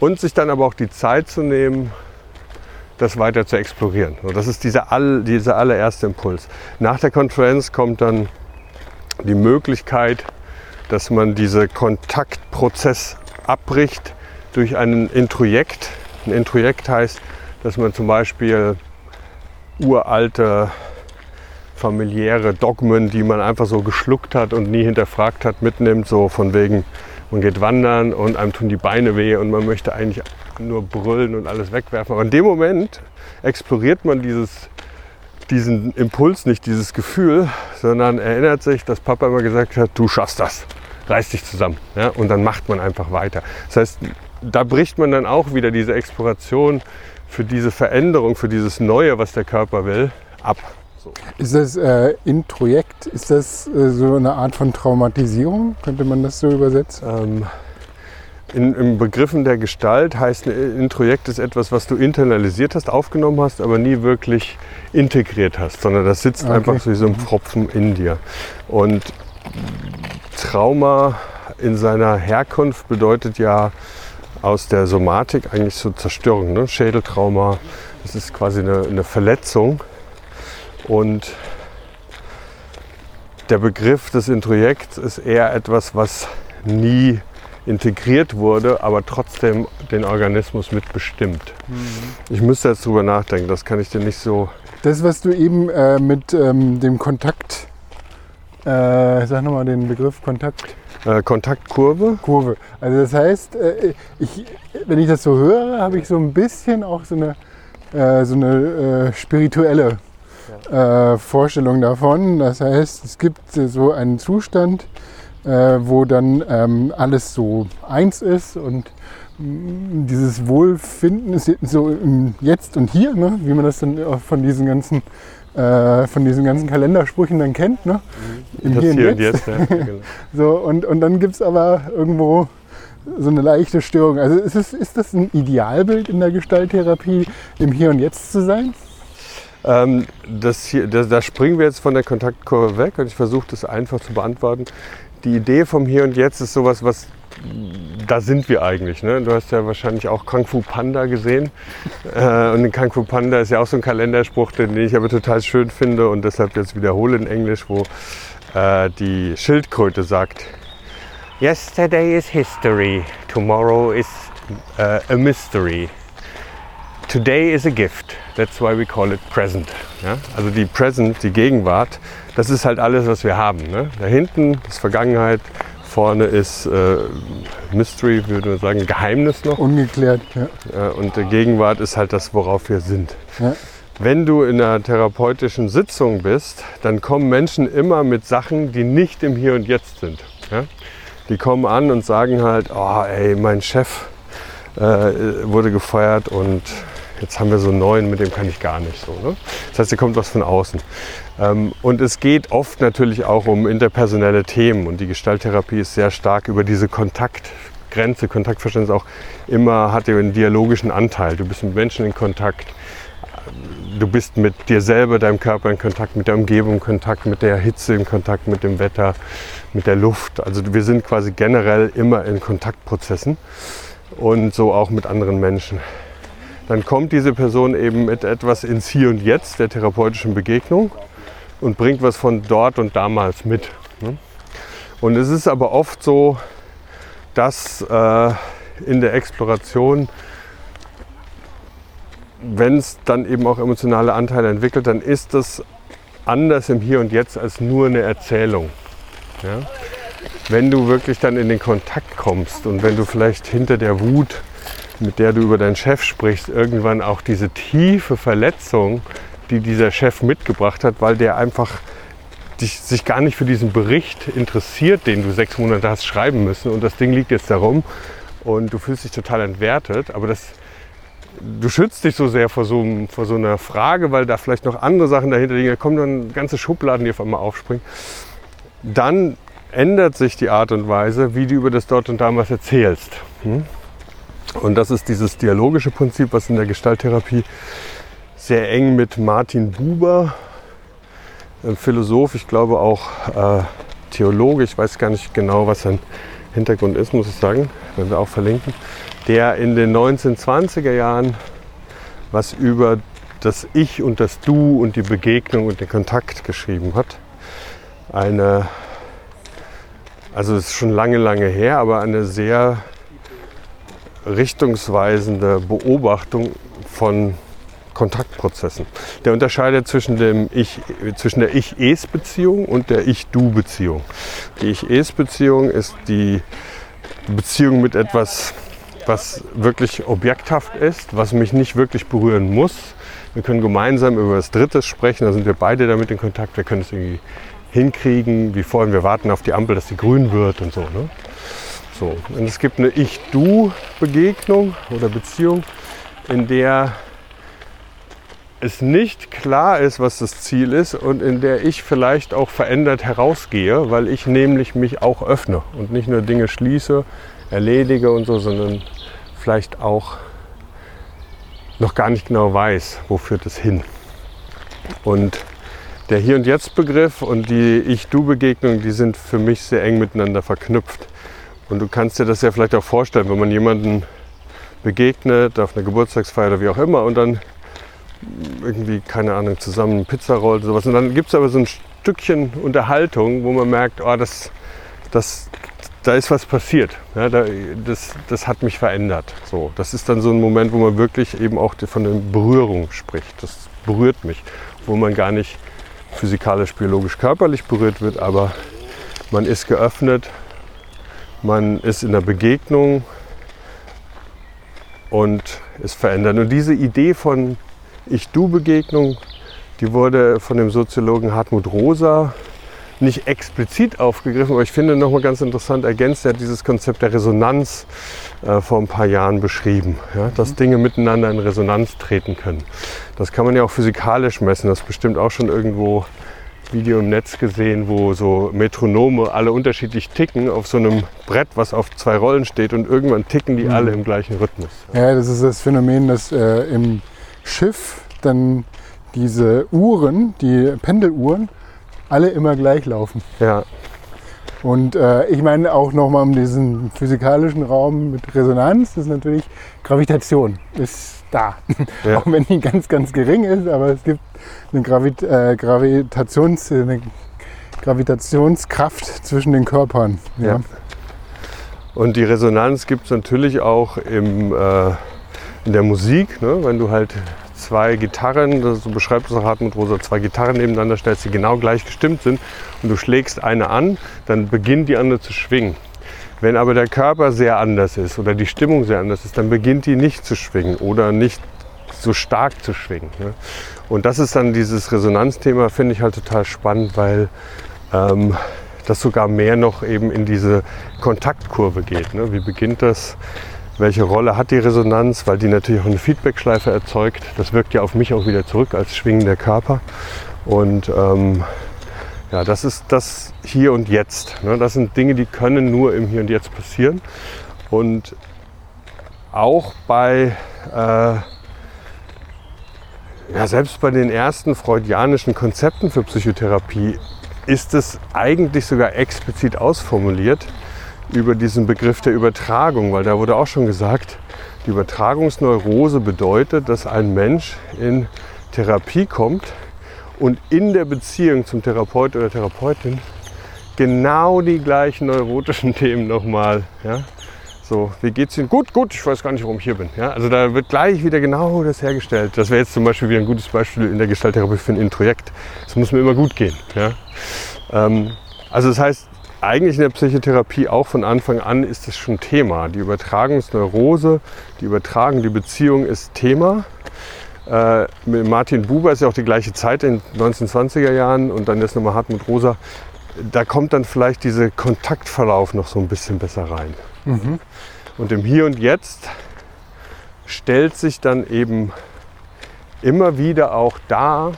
und sich dann aber auch die Zeit zu nehmen, das weiter zu explorieren. Und das ist dieser, all, dieser allererste Impuls. Nach der Konferenz kommt dann die Möglichkeit, dass man diesen Kontaktprozess abbricht durch einen Introjekt. Ein Introjekt heißt, dass man zum Beispiel uralte familiäre Dogmen, die man einfach so geschluckt hat und nie hinterfragt hat, mitnimmt, so von wegen, man geht wandern und einem tun die Beine weh und man möchte eigentlich nur brüllen und alles wegwerfen. Aber in dem Moment exploriert man dieses, diesen Impuls nicht, dieses Gefühl, sondern erinnert sich, dass Papa immer gesagt hat, du schaffst das, reiß dich zusammen. Ja? Und dann macht man einfach weiter. Das heißt, da bricht man dann auch wieder diese Exploration für diese Veränderung, für dieses Neue, was der Körper will, ab. So. Ist das äh, Introjekt, ist das äh, so eine Art von Traumatisierung? Könnte man das so übersetzen? Ähm, in, in Begriffen der Gestalt heißt ein Introjekt ist etwas, was du internalisiert hast, aufgenommen hast, aber nie wirklich integriert hast, sondern das sitzt okay. einfach so wie so ein Pfropfen in dir. Und Trauma in seiner Herkunft bedeutet ja aus der Somatik eigentlich so Zerstörung, ne? Schädeltrauma. Das ist quasi eine, eine Verletzung. Und der Begriff des Introjekts ist eher etwas, was nie integriert wurde, aber trotzdem den Organismus mitbestimmt. Mhm. Ich müsste jetzt drüber nachdenken, das kann ich dir nicht so. Das, was du eben äh, mit ähm, dem Kontakt, äh, sag nochmal den Begriff Kontakt. Äh, Kontaktkurve. Kurve. Also das heißt, äh, ich, wenn ich das so höre, habe ich so ein bisschen auch so eine, äh, so eine äh, spirituelle Vorstellung davon. Das heißt, es gibt so einen Zustand, äh, wo dann ähm, alles so eins ist und mm, dieses Wohlfinden ist so im Jetzt und Hier, ne? wie man das dann auch von diesen ganzen äh, von diesen ganzen Kalendersprüchen dann kennt, ne? Mhm. Im Hier, Hier und Jetzt. Und jetzt ja, <laughs> genau. so, und, und dann gibt es aber irgendwo so eine leichte Störung. Also ist, es, ist das ein Idealbild in der Gestalttherapie, im Hier und Jetzt zu sein? Ähm, das hier, das, da springen wir jetzt von der Kontaktkurve weg und ich versuche das einfach zu beantworten die Idee vom Hier und Jetzt ist sowas, was da sind wir eigentlich. Ne? Du hast ja wahrscheinlich auch Kung Fu Panda gesehen. Äh, und Kung Fu Panda ist ja auch so ein Kalenderspruch, den ich aber total schön finde und deshalb jetzt wiederhole in Englisch, wo äh, die Schildkröte sagt, Yesterday is history, tomorrow is uh, a mystery. Today is a gift, that's why we call it present. Ja? Also die Present, die Gegenwart, das ist halt alles, was wir haben. Ne? Da hinten ist Vergangenheit, vorne ist äh, Mystery, würde man sagen, Geheimnis noch. Ungeklärt, ja. Und die Gegenwart ist halt das, worauf wir sind. Ja. Wenn du in einer therapeutischen Sitzung bist, dann kommen Menschen immer mit Sachen, die nicht im Hier und Jetzt sind. Ja? Die kommen an und sagen halt, oh ey, mein Chef äh, wurde gefeuert und jetzt haben wir so einen neuen, mit dem kann ich gar nicht so. Ne? Das heißt, da kommt was von außen. Ähm, und es geht oft natürlich auch um interpersonelle Themen und die Gestalttherapie ist sehr stark über diese Kontaktgrenze, Kontaktverständnis auch immer hat ja einen dialogischen Anteil. Du bist mit Menschen in Kontakt, du bist mit dir selber, deinem Körper in Kontakt, mit der Umgebung in Kontakt, mit der Hitze in Kontakt, mit dem Wetter, mit der Luft. Also wir sind quasi generell immer in Kontaktprozessen und so auch mit anderen Menschen. Dann kommt diese Person eben mit etwas ins Hier und Jetzt der therapeutischen Begegnung und bringt was von dort und damals mit. ne? Und es ist aber oft so, dass äh, in der Exploration, wenn es dann eben auch emotionale Anteile entwickelt, dann ist das anders im Hier und Jetzt als nur eine Erzählung. Ja? Wenn du wirklich dann in den Kontakt kommst und wenn du vielleicht hinter der Wut, mit der du über deinen Chef sprichst, irgendwann auch diese tiefe Verletzung, die dieser Chef mitgebracht hat, weil der einfach dich, sich gar nicht für diesen Bericht interessiert, den du sechs Monate hast schreiben müssen und das Ding liegt jetzt darum und du fühlst dich total entwertet, aber das, du schützt dich so sehr vor so, vor so einer Frage, weil da vielleicht noch andere Sachen dahinter liegen, da kommen dann ganze Schubladen, die auf einmal aufspringen. Dann ändert sich die Art und Weise, wie du über das Dort und Damals erzählst. Hm? Und das ist dieses dialogische Prinzip, was in der Gestalttherapie sehr eng mit Martin Buber, ein Philosoph, ich glaube auch äh, Theologe, ich weiß gar nicht genau, was sein Hintergrund ist, muss ich sagen, werden wir auch verlinken, der in den 1920er Jahren was über das Ich und das Du und die Begegnung und den Kontakt geschrieben hat. Eine, also es ist schon lange, lange her, aber eine sehr richtungsweisende Beobachtung von Kontaktprozessen. Der unterscheidet zwischen, dem ich, zwischen der Ich-Es-Beziehung und der Ich-Du-Beziehung. Die Ich-Es-Beziehung ist die Beziehung mit etwas, was wirklich objekthaft ist, was mich nicht wirklich berühren muss. Wir können gemeinsam über das Dritte sprechen, da sind wir beide damit in Kontakt, wir können es irgendwie hinkriegen, wie vorhin, wir warten auf die Ampel, dass sie grün wird und so. Ne? So. Und es gibt eine Ich-Du-Begegnung oder Beziehung, in der es nicht klar ist, was das Ziel ist und in der ich vielleicht auch verändert herausgehe, weil ich nämlich mich auch öffne und nicht nur Dinge schließe, erledige und so, sondern vielleicht auch noch gar nicht genau weiß, wo führt es hin. Und der Hier- und Jetzt-Begriff und die Ich-Du-Begegnung, die sind für mich sehr eng miteinander verknüpft. Und du kannst dir das ja vielleicht auch vorstellen, wenn man jemanden begegnet auf einer Geburtstagsfeier oder wie auch immer und dann irgendwie, keine Ahnung, zusammen Pizza rollt und sowas. Und dann gibt es aber so ein Stückchen Unterhaltung, wo man merkt, oh, das, das, da ist was passiert. Ja, da, das, das hat mich verändert. So, das ist dann so ein Moment, wo man wirklich eben auch von der Berührung spricht. Das berührt mich, wo man gar nicht physikalisch, biologisch, körperlich berührt wird, aber man ist geöffnet, man ist in der Begegnung und ist verändert. Und diese Idee von Ich-Du-Begegnung, die wurde von dem Soziologen Hartmut Rosa nicht explizit aufgegriffen, aber ich finde nochmal ganz interessant ergänzt. Er hat dieses Konzept der Resonanz äh, vor ein paar Jahren beschrieben, ja, dass Dinge miteinander in Resonanz treten können. Das kann man ja auch physikalisch messen. Das ist bestimmt auch schon irgendwo Video im Netz gesehen, wo so Metronome alle unterschiedlich ticken auf so einem Brett, was auf zwei Rollen steht und irgendwann ticken die alle im gleichen Rhythmus. Ja, das ist das Phänomen, dass äh, im Schiff dann diese Uhren, die Pendeluhren, alle immer gleich laufen. Ja, Und äh, ich meine auch nochmal um diesen physikalischen Raum mit Resonanz, das ist natürlich Gravitation, ist da. <laughs> Ja. Auch wenn die ganz, ganz gering ist, aber es gibt eine, Gravit äh, Gravitations, eine Gravitationskraft zwischen den Körpern. Ja. Und die Resonanz gibt es natürlich auch im, äh, in der Musik, ne? wenn du halt zwei Gitarren, das, so beschreibt es auch Hartmut Rosa, zwei Gitarren nebeneinander stellst, die genau gleich gestimmt sind und du schlägst eine an, dann beginnt die andere zu schwingen. Wenn aber der Körper sehr anders ist oder die Stimmung sehr anders ist, dann beginnt die nicht zu schwingen oder nicht so stark zu schwingen. Ne? Und das ist dann dieses Resonanzthema, finde ich halt total spannend, weil ähm, das sogar mehr noch eben in diese Kontaktkurve geht. Ne? Wie beginnt das? Welche Rolle hat die Resonanz? Weil die natürlich auch eine Feedbackschleife erzeugt. Das wirkt ja auf mich auch wieder zurück als schwingender Körper. Und ähm, ja, das ist das Hier und Jetzt. Ne? Das sind Dinge, die können nur im Hier und Jetzt passieren. Und auch bei, äh, ja, selbst bei den ersten freudianischen Konzepten für Psychotherapie ist es eigentlich sogar explizit ausformuliert über diesen Begriff der Übertragung, weil da wurde auch schon gesagt, Die Übertragungsneurose bedeutet, dass ein Mensch in Therapie kommt und in der Beziehung zum Therapeut oder Therapeutin genau die gleichen neurotischen <laughs> Themen nochmal. Ja? So, wie geht's Ihnen? Gut, gut, ich weiß gar nicht, warum ich hier bin. Ja? Also da wird gleich wieder genau das hergestellt. Das wäre jetzt zum Beispiel wieder ein gutes Beispiel in der Gestalttherapie für ein Introjekt. Es muss mir immer gut gehen. Ja? Ähm, also das heißt, eigentlich in der Psychotherapie auch von Anfang an ist das schon Thema. Die Übertragungsneurose, die übertragende Beziehung ist Thema. Äh, mit Martin Buber ist ja auch die gleiche Zeit in den 1920er Jahren und dann jetzt nochmal Hartmut Rosa. Da kommt dann vielleicht dieser Kontaktverlauf noch so ein bisschen besser rein. Mhm. Und im Hier und Jetzt stellt sich dann eben immer wieder auch dar,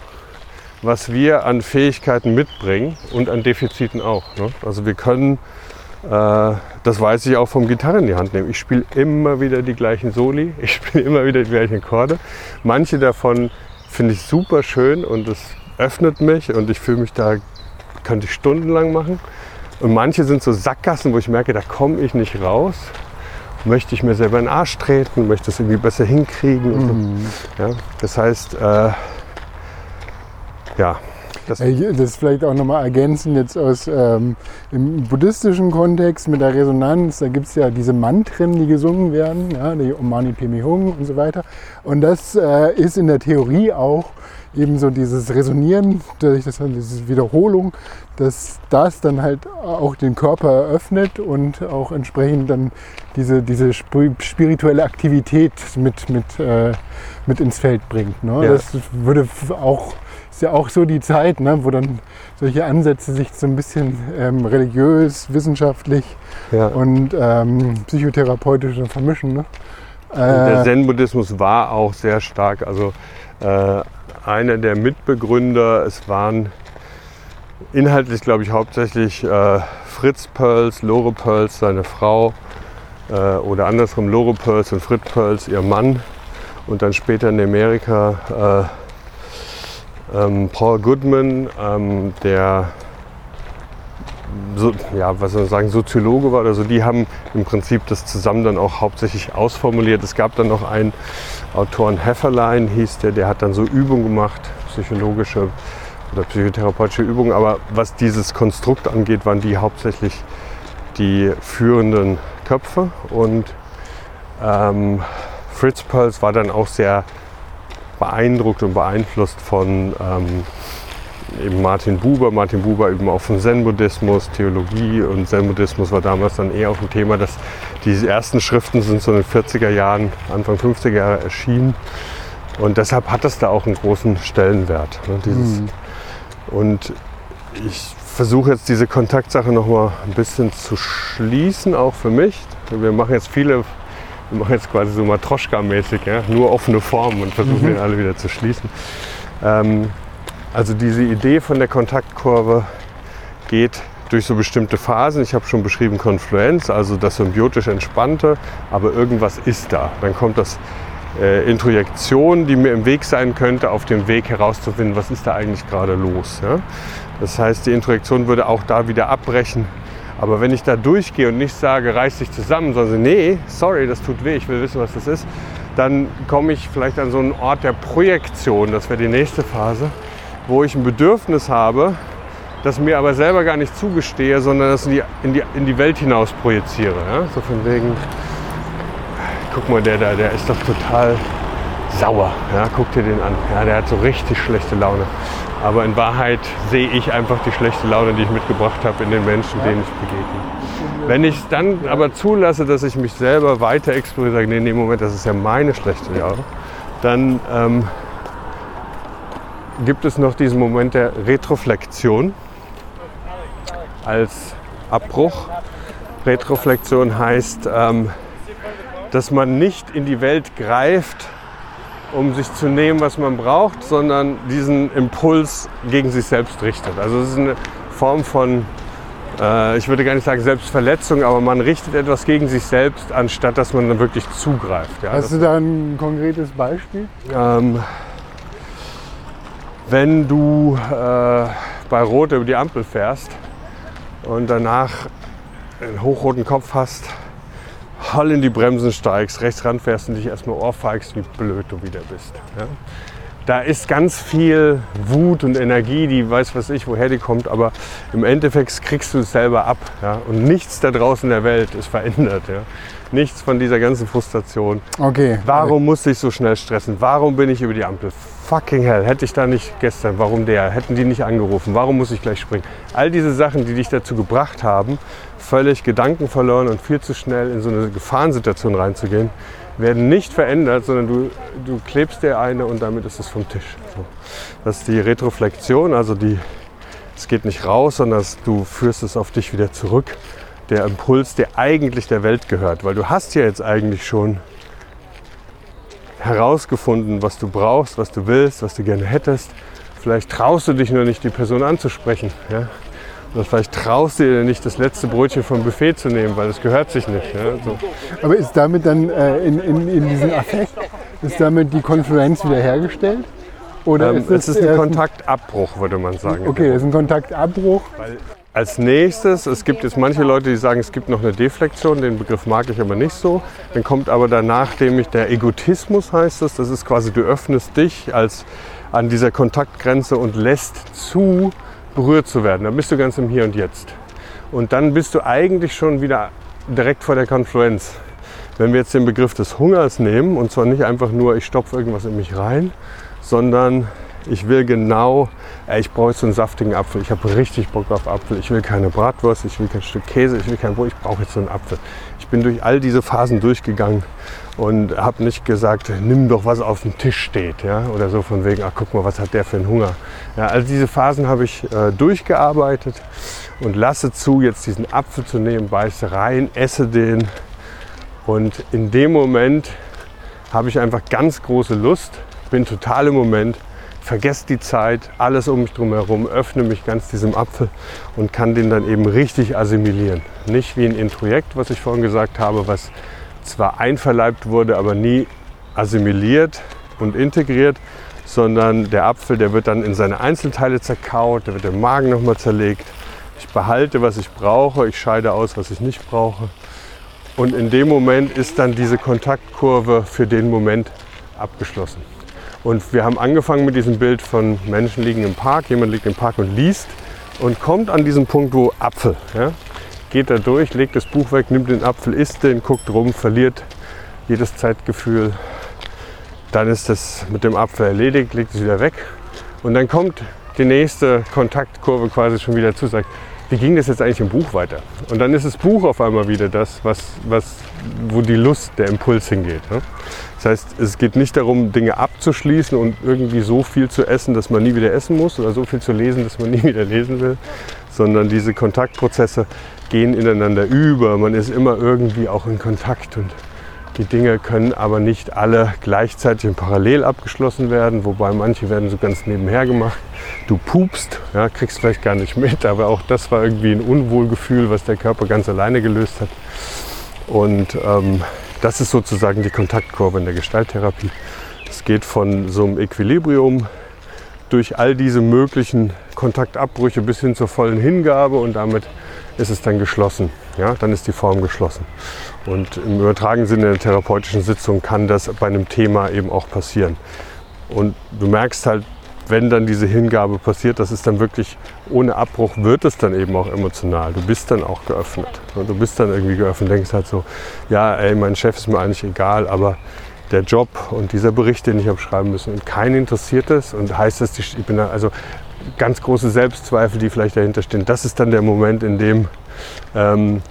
was wir an Fähigkeiten mitbringen und an Defiziten auch. Ne? Also wir können, äh, das weiß ich auch vom Gitarre in die Hand nehmen. Ich spiele immer wieder die gleichen Soli, <laughs> ich spiele immer wieder die gleichen Akkorde. Manche davon finde ich super schön und es öffnet mich und ich fühle mich da, könnte ich stundenlang machen. Und manche sind so Sackgassen, wo ich merke, da komme ich nicht raus. Möchte ich mir selber in den Arsch treten, möchte es irgendwie besser hinkriegen. Mhm. So. Ja, das heißt, äh, ja. Das, das ist vielleicht auch nochmal ergänzend jetzt aus ähm, im buddhistischen Kontext mit der Resonanz. Da gibt es ja diese Mantren, die gesungen werden, ja, die Om Mani Padme Hum und so weiter. Und das äh, ist in der Theorie auch eben so dieses Resonieren, durch das, diese Wiederholung, dass das dann halt auch den Körper eröffnet und auch entsprechend dann diese, diese spirituelle Aktivität mit, mit, äh, mit ins Feld bringt. Ne? Ja. Das würde auch, ist ja auch so die Zeit, ne, wo dann solche Ansätze sich so ein bisschen ähm, religiös, wissenschaftlich ja. und ähm, psychotherapeutisch vermischen. Ne? Äh, der Zen-Buddhismus war auch sehr stark. Also äh, einer der Mitbegründer. Es waren inhaltlich, glaube ich, hauptsächlich äh, Fritz Perls, Lore Perls, seine Frau, äh, oder andersrum Lore Perls und Fritz Perls, ihr Mann. Und dann später in Amerika äh, ähm, Paul Goodman, ähm, der so, ja, was soll man sagen, Soziologe war oder so, die haben im Prinzip das zusammen dann auch hauptsächlich ausformuliert. Es gab dann noch einen Autoren Hefferlein hieß der, der hat dann so Übungen gemacht, psychologische oder psychotherapeutische Übungen. Aber was dieses Konstrukt angeht, waren die hauptsächlich die führenden Köpfe. Und ähm, Fritz Perls war dann auch sehr beeindruckt und beeinflusst von ähm, eben Martin Buber. Martin Buber eben auch von Zen-Buddhismus, Theologie und Zen-Buddhismus war damals dann eher auch ein Thema, dass diese ersten Schriften sind so in den 40er Jahren, Anfang 50er Jahre erschienen. Und deshalb hat das da auch einen großen Stellenwert. Ne, mhm. Und ich versuche jetzt diese Kontaktsache noch mal ein bisschen zu schließen, auch für mich. Wir machen jetzt viele, wir machen jetzt quasi so Matroschka-mäßig, ja? nur offene Formen und versuchen mhm. den alle wieder zu schließen. Ähm, also diese Idee von der Kontaktkurve geht durch so bestimmte Phasen. Ich habe schon beschrieben Konfluenz, also das symbiotisch Entspannte, aber irgendwas ist da. Dann kommt das äh, Introjektion, die mir im Weg sein könnte, auf dem Weg herauszufinden, was ist da eigentlich gerade los. Ja? Das heißt, die Introjektion würde auch da wieder abbrechen. Aber wenn ich da durchgehe und nicht sage, reiß dich zusammen, sondern nee, sorry, das tut weh, ich will wissen, was das ist, dann komme ich vielleicht an so einen Ort der Projektion, das wäre die nächste Phase, wo ich ein Bedürfnis habe, das mir aber selber gar nicht zugestehe, sondern das in die, in die, in die Welt hinaus projiziere. Ja? So von wegen, guck mal, der da, der ist doch total sauer. Ja? Guck dir den an. Ja, der hat so richtig schlechte Laune. Aber in Wahrheit sehe ich einfach die schlechte Laune, die ich mitgebracht habe in den Menschen, denen ich begegne. Wenn ich dann aber zulasse, dass ich mich selber weiter exploriere, sage, nee, nee, Moment, das ist ja meine schlechte Laune, dann ähm, gibt es noch diesen Moment der Retroflexion als Abbruch. Retroflexion heißt, ähm, dass man nicht in die Welt greift, um sich zu nehmen, was man braucht, sondern diesen Impuls gegen sich selbst richtet. Also es ist eine Form von, äh, ich würde gar nicht sagen Selbstverletzung, aber man richtet etwas gegen sich selbst, anstatt dass man dann wirklich zugreift. Ja, Hast du da ein konkretes Beispiel? Ähm, wenn du äh, bei Rot über die Ampel fährst und danach einen hochroten Kopf hast, voll in die Bremsen steigst, rechts ranfährst und dich erstmal ohrfeigst, wie blöd du wieder bist. Ja? Da ist ganz viel Wut und Energie, die weiß was ich, woher die kommt, aber im Endeffekt kriegst du es selber ab. Ja? Und nichts da draußen in der Welt ist verändert. Ja? Nichts von dieser ganzen Frustration. Okay. Warum musste ich so schnell stressen? Warum bin ich über die Ampel? Fucking hell, hätte ich da nicht gestern, warum der? Hätten die nicht angerufen? Warum muss ich gleich springen? All diese Sachen, die dich dazu gebracht haben, völlig Gedanken verloren und viel zu schnell in so eine Gefahrensituation reinzugehen, werden nicht verändert, sondern du, du klebst dir eine und damit ist es vom Tisch. So. Das ist die Retroflexion, also die, es geht nicht raus, sondern du führst es auf dich wieder zurück. Der Impuls, der eigentlich der Welt gehört, weil du hast ja jetzt eigentlich schon herausgefunden, was du brauchst, was du willst, was du gerne hättest. Vielleicht traust du dich nur nicht, die Person anzusprechen. Ja? Oder vielleicht traust du dir nicht, das letzte Brötchen vom Buffet zu nehmen, weil es gehört sich nicht. Ja? So. Aber ist damit dann äh, in, in, in diesem Affekt, ist damit die Konfluenz wiederhergestellt? Oder Ähm, ist es ist ein Kontaktabbruch, würde man sagen. Okay, das ist ein Kontaktabbruch. Als nächstes, es gibt jetzt manche Leute, die sagen, es gibt noch eine Deflexion, den Begriff mag ich aber nicht so. Dann kommt aber danach nämlich der Egotismus, heißt es. Das ist quasi, du öffnest dich als an dieser Kontaktgrenze und lässt zu, berührt zu werden. Dann bist du ganz im Hier und Jetzt. Und dann bist du eigentlich schon wieder direkt vor der Konfluenz. Wenn wir jetzt den Begriff des Hungers nehmen, und zwar nicht einfach nur, ich stopfe irgendwas in mich rein, sondern ich will genau, ey, ich brauche jetzt einen saftigen Apfel. Ich habe richtig Bock auf Apfel. Ich will keine Bratwurst, ich will kein Stück Käse, ich will kein Brot, ich brauche jetzt so einen Apfel. Ich bin durch all diese Phasen durchgegangen und habe nicht gesagt, nimm doch was auf dem Tisch steht, ja, oder so von wegen, ach guck mal, was hat der für einen Hunger. Ja, also diese Phasen habe ich äh, durchgearbeitet und lasse zu, jetzt diesen Apfel zu nehmen, beiße rein, esse den und in dem Moment habe ich einfach ganz große Lust, bin total im Moment, vergesse die Zeit, alles um mich drum herum, öffne mich ganz diesem Apfel und kann den dann eben richtig assimilieren. Nicht wie ein Introjekt, was ich vorhin gesagt habe, was zwar einverleibt wurde, aber nie assimiliert und integriert, sondern der Apfel, der wird dann in seine Einzelteile zerkaut, der wird im Magen nochmal zerlegt. Ich behalte, was ich brauche, ich scheide aus, was ich nicht brauche. Und in dem Moment ist dann diese Kontaktkurve für den Moment abgeschlossen. Und wir haben angefangen mit diesem Bild von Menschen liegen im Park, jemand liegt im Park und liest und kommt an diesen Punkt, wo Apfel. Ja? Geht da durch, legt das Buch weg, nimmt den Apfel, isst den, guckt rum, verliert jedes Zeitgefühl. Dann ist das mit dem Apfel erledigt, legt es wieder weg. Und dann kommt die nächste Kontaktkurve quasi schon wieder zu, sagt, wie ging das jetzt eigentlich im Buch weiter? Und dann ist das Buch auf einmal wieder das, was, was, wo die Lust, der Impuls hingeht. Ne? Das heißt, es geht nicht darum, Dinge abzuschließen und irgendwie so viel zu essen, dass man nie wieder essen muss oder so viel zu lesen, dass man <laughs> nie wieder lesen will, sondern diese Kontaktprozesse gehen ineinander über. Man ist immer irgendwie auch in Kontakt und die Dinge können aber nicht alle gleichzeitig und parallel abgeschlossen werden, wobei manche werden so ganz nebenher gemacht. Du pupst, ja, kriegst vielleicht gar nicht mit, aber auch das war irgendwie ein Unwohlgefühl, was der Körper ganz alleine gelöst hat. Und ähm, das ist sozusagen die Kontaktkurve in der Gestalttherapie. Es geht von so einem Equilibrium durch all diese möglichen Kontaktabbrüche bis hin zur vollen Hingabe und damit ist es dann geschlossen. Ja, dann ist die Form geschlossen. Und im übertragenen Sinne in der therapeutischen Sitzung kann das bei einem Thema eben auch passieren. Und du merkst halt, wenn dann diese Hingabe passiert, das ist dann wirklich ohne Abbruch, wird es dann eben auch emotional. Du bist dann auch geöffnet. Du bist dann irgendwie geöffnet, denkst halt so, ja, ey, mein Chef ist mir eigentlich egal, aber der Job und dieser Bericht, den ich habe schreiben müssen, und keinen interessiert es und heißt es, ich bin da, also ganz große Selbstzweifel, die vielleicht dahinter stehen. Das ist dann der Moment, in dem ähm,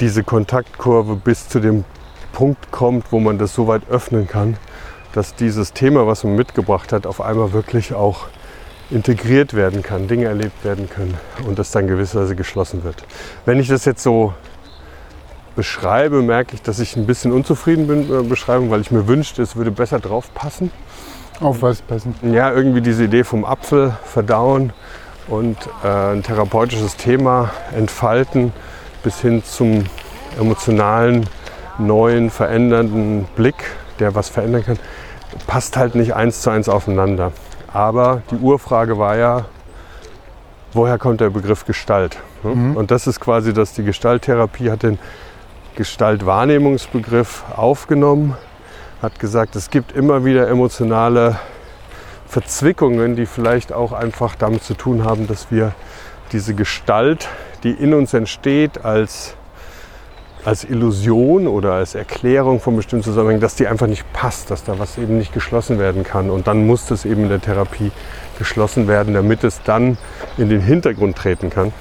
diese Kontaktkurve bis zu dem Punkt kommt, wo man das so weit öffnen kann, dass dieses Thema, was man mitgebracht hat, auf einmal wirklich auch integriert werden kann, Dinge erlebt werden können und das dann gewisserweise geschlossen wird. Wenn ich das jetzt so beschreibe, merke ich, dass ich ein bisschen unzufrieden bin mit der Beschreibung, weil ich mir wünschte, es würde besser drauf passen. Auf was passen? Ja, irgendwie diese Idee vom Apfel verdauen und äh, ein therapeutisches Thema entfalten bis hin zum emotionalen, neuen, verändernden Blick, der was verändern kann, passt halt nicht eins zu eins aufeinander. Aber die Urfrage war ja, woher kommt der Begriff Gestalt? Ne? Und das ist quasi, dass die Gestalttherapie hat den Gestaltwahrnehmungsbegriff aufgenommen, hat gesagt, es gibt immer wieder emotionale Verzwickungen, die vielleicht auch einfach damit zu tun haben, dass wir diese Gestalt, die in uns entsteht, als, als Illusion oder als Erklärung von bestimmten Zusammenhängen, dass die einfach nicht passt, dass da was eben nicht geschlossen werden kann. Und dann muss das eben in der Therapie geschlossen werden, damit es dann in den Hintergrund treten kann.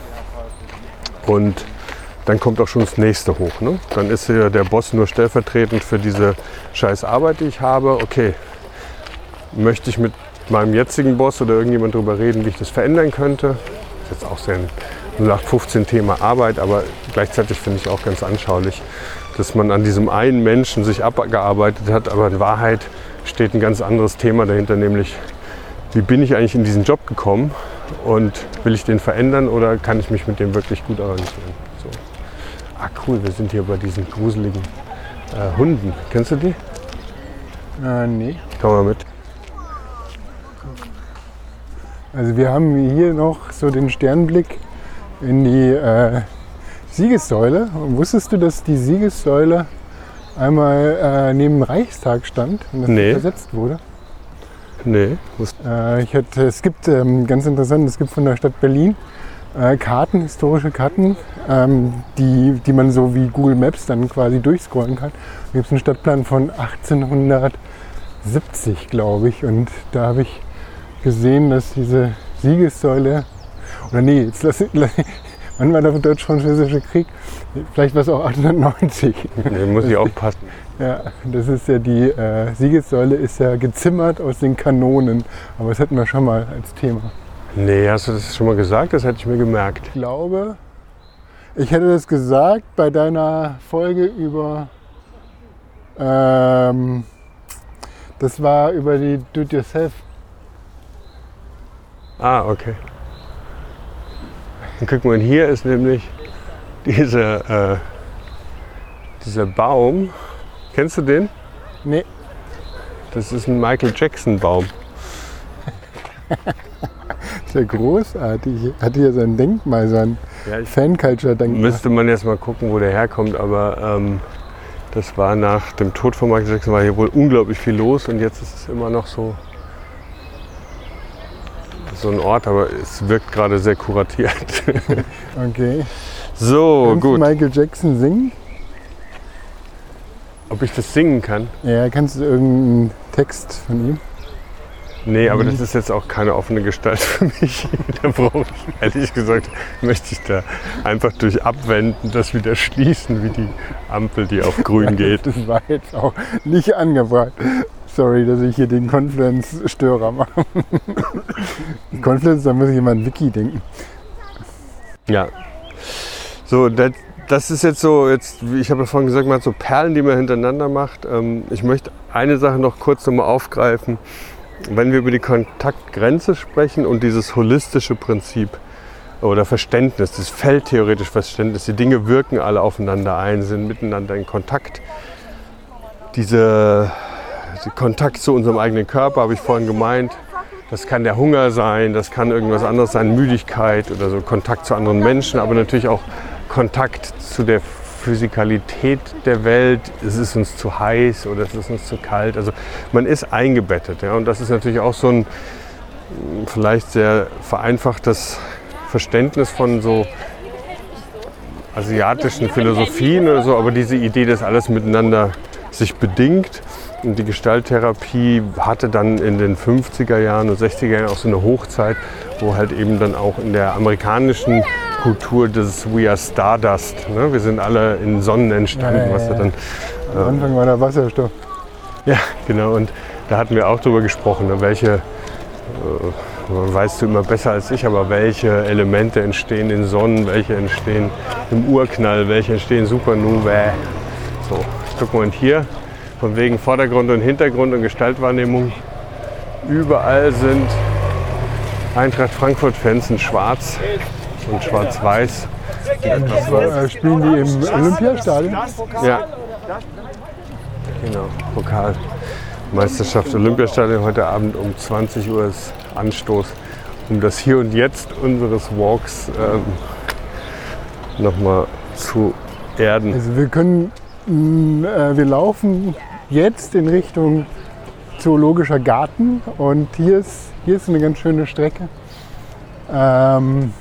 Und dann kommt auch schon das nächste hoch. Ne? Dann ist ja der Boss nur stellvertretend für diese scheiß Arbeit, die ich habe. Okay, möchte ich mit meinem jetzigen Boss oder irgendjemand darüber reden, wie ich das verändern könnte? Das ist jetzt auch sehr 0815 Thema Arbeit, aber gleichzeitig finde ich auch ganz anschaulich, dass man an diesem einen Menschen sich abgearbeitet hat, aber in Wahrheit steht ein ganz anderes Thema dahinter, nämlich wie bin ich eigentlich in diesen Job gekommen und will ich den verändern oder kann ich mich mit dem wirklich gut arrangieren? So. Ah cool, wir sind hier bei diesen gruseligen äh, Hunden. Kennst du die? Äh, nee. Komm mal mit. Also wir haben hier noch so den Sternblick in die äh, Siegessäule. Und wusstest du, dass die Siegessäule einmal äh, neben dem Reichstag stand und das Nee. versetzt wurde? Nee, Äh, ich hatte, es gibt, ähm, ganz interessant, es gibt von der Stadt Berlin äh, Karten, historische Karten, ähm, die, die man so wie Google Maps dann quasi durchscrollen kann. Da gibt es einen Stadtplan von 1870, glaube ich. Und da habe ich gesehen, dass diese Siegessäule, oder nee, jetzt lass, lass, <laughs> wann war der Deutsch-Französische Krieg? Vielleicht war es auch 1890. nee, muss ich aufpassen. Ja, das ist ja die äh, Siegessäule ist ja gezimmert aus den Kanonen. Aber das hatten wir schon mal als Thema. Nee, hast du das schon mal gesagt? Das hätte ich mir gemerkt. Ich glaube, ich hätte das gesagt bei deiner Folge über. Ähm, das war über die Do-it-yourself. Ah, okay. Und guck mal, hier ist nämlich dieser, äh, dieser Baum. Kennst du den? Nee, Das ist ein Michael Jackson Baum. ist ja großartig. Hat hier sein Denkmal, sein Ja, Fan-Culture-Denkmal. müsste man jetzt mal gucken, wo der herkommt, aber ähm, das war nach dem Tod von Michael Jackson war hier wohl unglaublich viel los und jetzt ist es immer noch so so ein Ort, aber es wirkt gerade sehr kuratiert. <laughs> Okay. so, Kannst du gut. Michael Jackson singen? Ob ich das singen kann? Ja, kannst du irgendeinen Text von ihm? Nee, aber das ist jetzt auch keine offene Gestalt <laughs> für mich. da brauche ich, ehrlich gesagt, möchte ich da einfach durch Abwenden das wieder schließen, wie die Ampel, die auf grün <laughs> geht. Das war jetzt auch nicht angebracht. Sorry, dass ich hier den Confluence-Störer mache. Confluence, da muss ich immer an Wiki denken. Ja. So, das, das ist jetzt so, jetzt, ich habe ja vorhin gesagt, man hat so Perlen, die man hintereinander macht. Ähm, ich möchte eine Sache noch kurz nochmal aufgreifen. Wenn wir über die Kontaktgrenze sprechen und dieses holistische Prinzip oder Verständnis, das feldtheoretische Verständnis, die Dinge wirken alle aufeinander ein, sind miteinander in Kontakt. Diese, Kontakt zu unserem eigenen Körper, habe ich vorhin gemeint, das kann der Hunger sein, das kann irgendwas anderes sein, Müdigkeit oder so Kontakt zu anderen Menschen, aber natürlich auch Kontakt zu der Physikalität der Welt. Es ist uns zu heiß oder es ist uns zu kalt. Also man ist eingebettet. Ja? Und das ist natürlich auch so ein vielleicht sehr vereinfachtes Verständnis von so asiatischen Philosophien oder so, aber diese Idee, dass alles miteinander sich bedingt. Und die Gestalttherapie hatte dann in den 50er Jahren und 60er Jahren auch so eine Hochzeit, wo halt eben dann auch in der amerikanischen Kultur das We are Stardust, ne? wir sind alle in Sonnen entstanden, Ja, was ja. dann Am Anfang war der Wasserstoff. ja, genau. Und da hatten wir auch drüber gesprochen, ne, welche, äh, weißt du immer besser als ich, aber welche Elemente entstehen in Sonnen, welche entstehen im Urknall, welche entstehen Supernovae. So, guck mal, und hier von wegen Vordergrund und Hintergrund und Gestaltwahrnehmung, überall sind Eintracht Frankfurt-Fans in schwarz und schwarz-weiß. Äh, spielen die im Olympiastadion? Ja. Genau, Pokal. Meisterschaft Olympiastadion heute Abend um 20 Uhr ist Anstoß, um das Hier und Jetzt unseres Walks ähm, nochmal zu erden. Also wir können, wir laufen jetzt in Richtung Zoologischer Garten und hier ist, hier ist eine ganz schöne Strecke, ähm,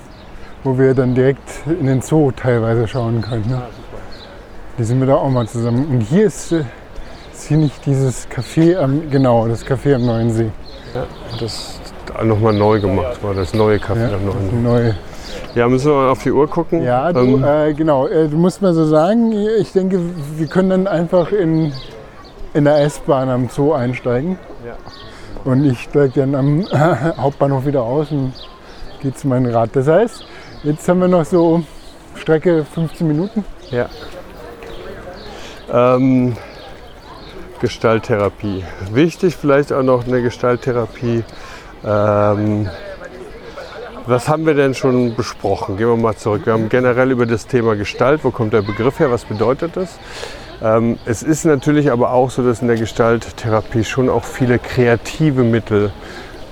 wo wir dann direkt in den Zoo teilweise schauen können. Ne? Die sind wir da auch mal zusammen. Und hier ist, äh, ist hier nicht dieses Café am, genau, das Café am Neuen See. Ja, das ist nochmal neu gemacht war, das neue Café Ja, am Neuen. neue. Ja, müssen wir mal auf die Uhr gucken. Ja, du, Ähm, äh, genau. Äh, du musst mal so sagen, ich denke, wir können dann einfach in, in der S-Bahn am Zoo einsteigen. Ja. Und ich steige dann am <laughs> Hauptbahnhof wieder aus und gehe zu meinem Rad. Das heißt, jetzt haben wir noch so Strecke 15 Minuten. Ja. Ähm, Gestalttherapie. Wichtig vielleicht auch noch eine Gestalttherapie. Ähm, was haben wir denn schon besprochen? Gehen wir mal zurück. Wir haben generell über das Thema Gestalt, wo kommt der Begriff her, was bedeutet das? Ähm, es ist natürlich aber auch so, dass in der Gestalttherapie schon auch viele kreative Mittel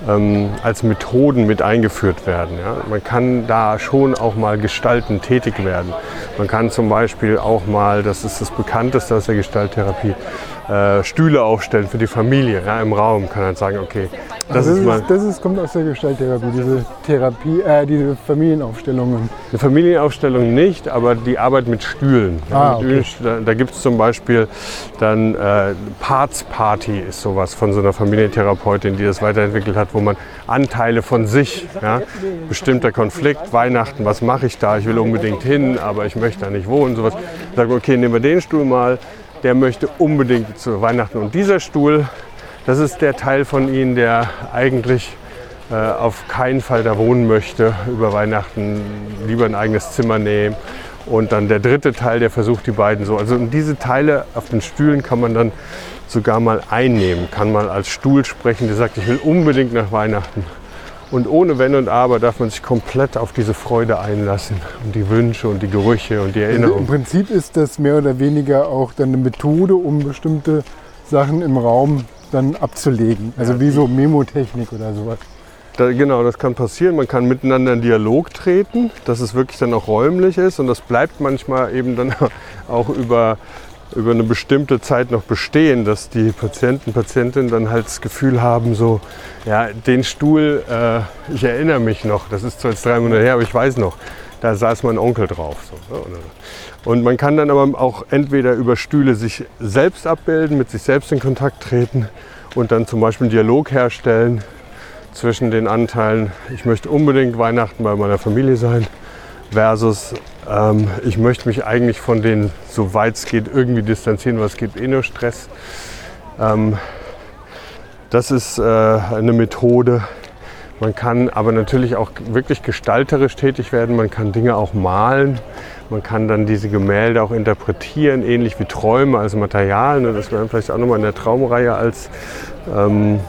ähm, als Methoden mit eingeführt werden. Ja? Man kann da schon auch mal gestalten tätig werden. Man kann zum Beispiel auch mal, das ist das bekannteste aus der Gestalttherapie, äh, Stühle aufstellen für die Familie ja, im Raum. Kann halt sagen, okay, das das, ist mal das ist, kommt aus der Gestalttherapie, diese Therapie, äh, diese Familienaufstellungen. Eine Familienaufstellung nicht, aber die Arbeit mit Stühlen. Ah, mit okay. Da, da gibt es zum Beispiel dann äh, Parts Party ist sowas von so einer Familientherapeutin, die das weiterentwickelt hat, wo man Anteile von sich, ja, bestimmter Konflikt, Weihnachten, was mache ich da? Ich will unbedingt hin, aber ich möchte da nicht wohnen, sowas. Sagen, okay, nehmen wir den Stuhl mal, der möchte unbedingt zu Weihnachten. Und dieser Stuhl, das ist der Teil von Ihnen, der eigentlich äh, auf keinen Fall da wohnen möchte über Weihnachten, lieber ein eigenes Zimmer nehmen. Und dann der dritte Teil, der versucht die beiden so. Also diese Teile auf den Stühlen kann man dann sogar mal einnehmen, kann mal als Stuhl sprechen, der sagt, ich will unbedingt nach Weihnachten. Und ohne Wenn und Aber darf man sich komplett auf diese Freude einlassen und die Wünsche und die Gerüche und die Also Im Erinnerungen. Prinzip ist das mehr oder weniger auch dann eine Methode, um bestimmte Sachen im Raum dann abzulegen. Also wie so Memotechnik oder sowas. Da, genau, das kann passieren. Man kann miteinander in Dialog treten, dass es wirklich dann auch räumlich ist. Und das bleibt manchmal eben dann <laughs> auch über, über eine bestimmte Zeit noch bestehen, dass die Patienten, Patientinnen dann halt das Gefühl haben, so, ja, den Stuhl, äh, ich erinnere mich noch, das ist zwar jetzt drei Monate her, aber ich weiß noch, da saß mein Onkel drauf. So, ne? Und man kann dann aber auch entweder über Stühle sich selbst abbilden, mit sich selbst in Kontakt treten und dann zum Beispiel einen Dialog herstellen zwischen den Anteilen, ich möchte unbedingt Weihnachten bei meiner Familie sein, versus ähm, ich möchte mich eigentlich von denen, soweit es geht, irgendwie distanzieren, weil es gibt eh nur Stress. Ähm, das ist äh, eine Methode. Man kann aber natürlich auch wirklich gestalterisch tätig werden. Man kann Dinge auch malen. Man kann dann diese Gemälde auch interpretieren, ähnlich wie Träume als Material. Das werden wir vielleicht auch nochmal in der Traumreihe als, ähm,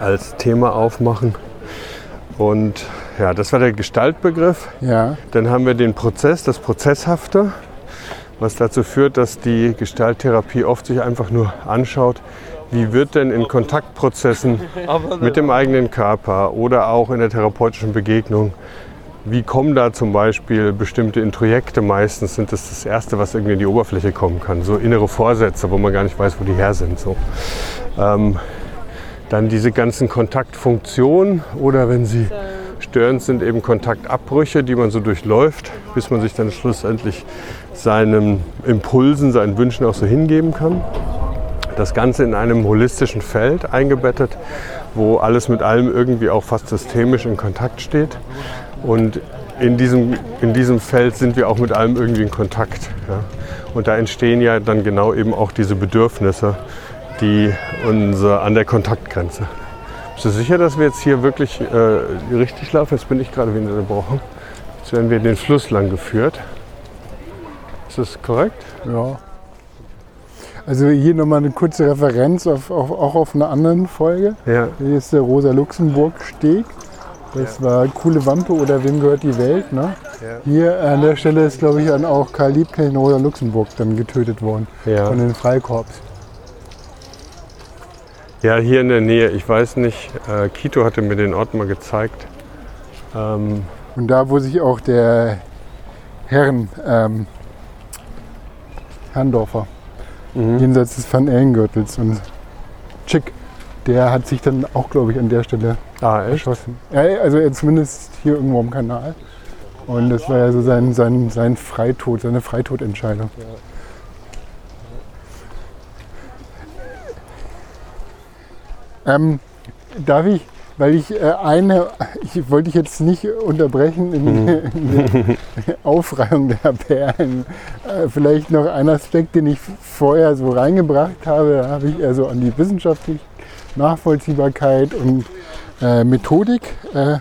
als Thema aufmachen. Und ja, das war der Gestaltbegriff. Ja, Dann haben wir den Prozess, das Prozesshafte, was dazu führt, dass die Gestalttherapie oft sich einfach nur anschaut, wie wird denn in Kontaktprozessen mit dem eigenen Körper oder auch in der therapeutischen Begegnung, wie kommen da zum Beispiel bestimmte Introjekte, meistens sind das das Erste, was irgendwie in die Oberfläche kommen kann, so innere Vorsätze, wo man gar nicht weiß, wo die her sind. So. Ähm, dann diese ganzen Kontaktfunktionen oder wenn sie störend sind, eben Kontaktabbrüche, die man so durchläuft, bis man sich dann schlussendlich seinen Impulsen, seinen Wünschen auch so hingeben kann. Das Ganze in einem holistischen Feld eingebettet, wo alles mit allem irgendwie auch fast systemisch in Kontakt steht. Und in diesem, in diesem Feld sind wir auch mit allem irgendwie in Kontakt. Ja. Und da entstehen ja dann genau eben auch diese Bedürfnisse, die unser, an der Kontaktgrenze. Bist du sicher, dass wir jetzt hier wirklich äh, richtig laufen? Jetzt bin ich gerade wieder unterbrochen. Jetzt werden wir den Fluss lang geführt. Ist das korrekt? ja. Also hier nochmal eine kurze Referenz auf, auf, auch auf einer anderen Folge. Ja. Hier ist der Rosa-Luxemburg-Steg. Das war Coole Wampe oder Wem gehört die Welt? Ne? Ja. Hier an der Stelle ist, glaube ich, dann auch Karl Liebknecht in Rosa-Luxemburg dann getötet worden Ja. von den Freikorps. Ja, hier in der Nähe. Ich weiß nicht, äh, Kito hatte mir den Ort mal gezeigt. Ähm, Und da, wo sich auch der Herren, ähm, Herrndorfer, jenseits des Van Ellengürtels. Und Chick, der hat sich dann auch, glaube ich, an der Stelle Ah, echt? erschossen. Ja, also zumindest hier irgendwo am Kanal. Und das war ja so sein, sein, sein Freitod, seine Freitodentscheidung. Ähm, darf ich, weil ich äh, eine, ich wollte dich jetzt nicht unterbrechen in, in der <laughs> Aufreihung der Perlen. Äh, vielleicht noch ein Aspekt, den ich vorher so reingebracht habe, da habe ich eher so an die wissenschaftliche Nachvollziehbarkeit und äh, Methodik äh,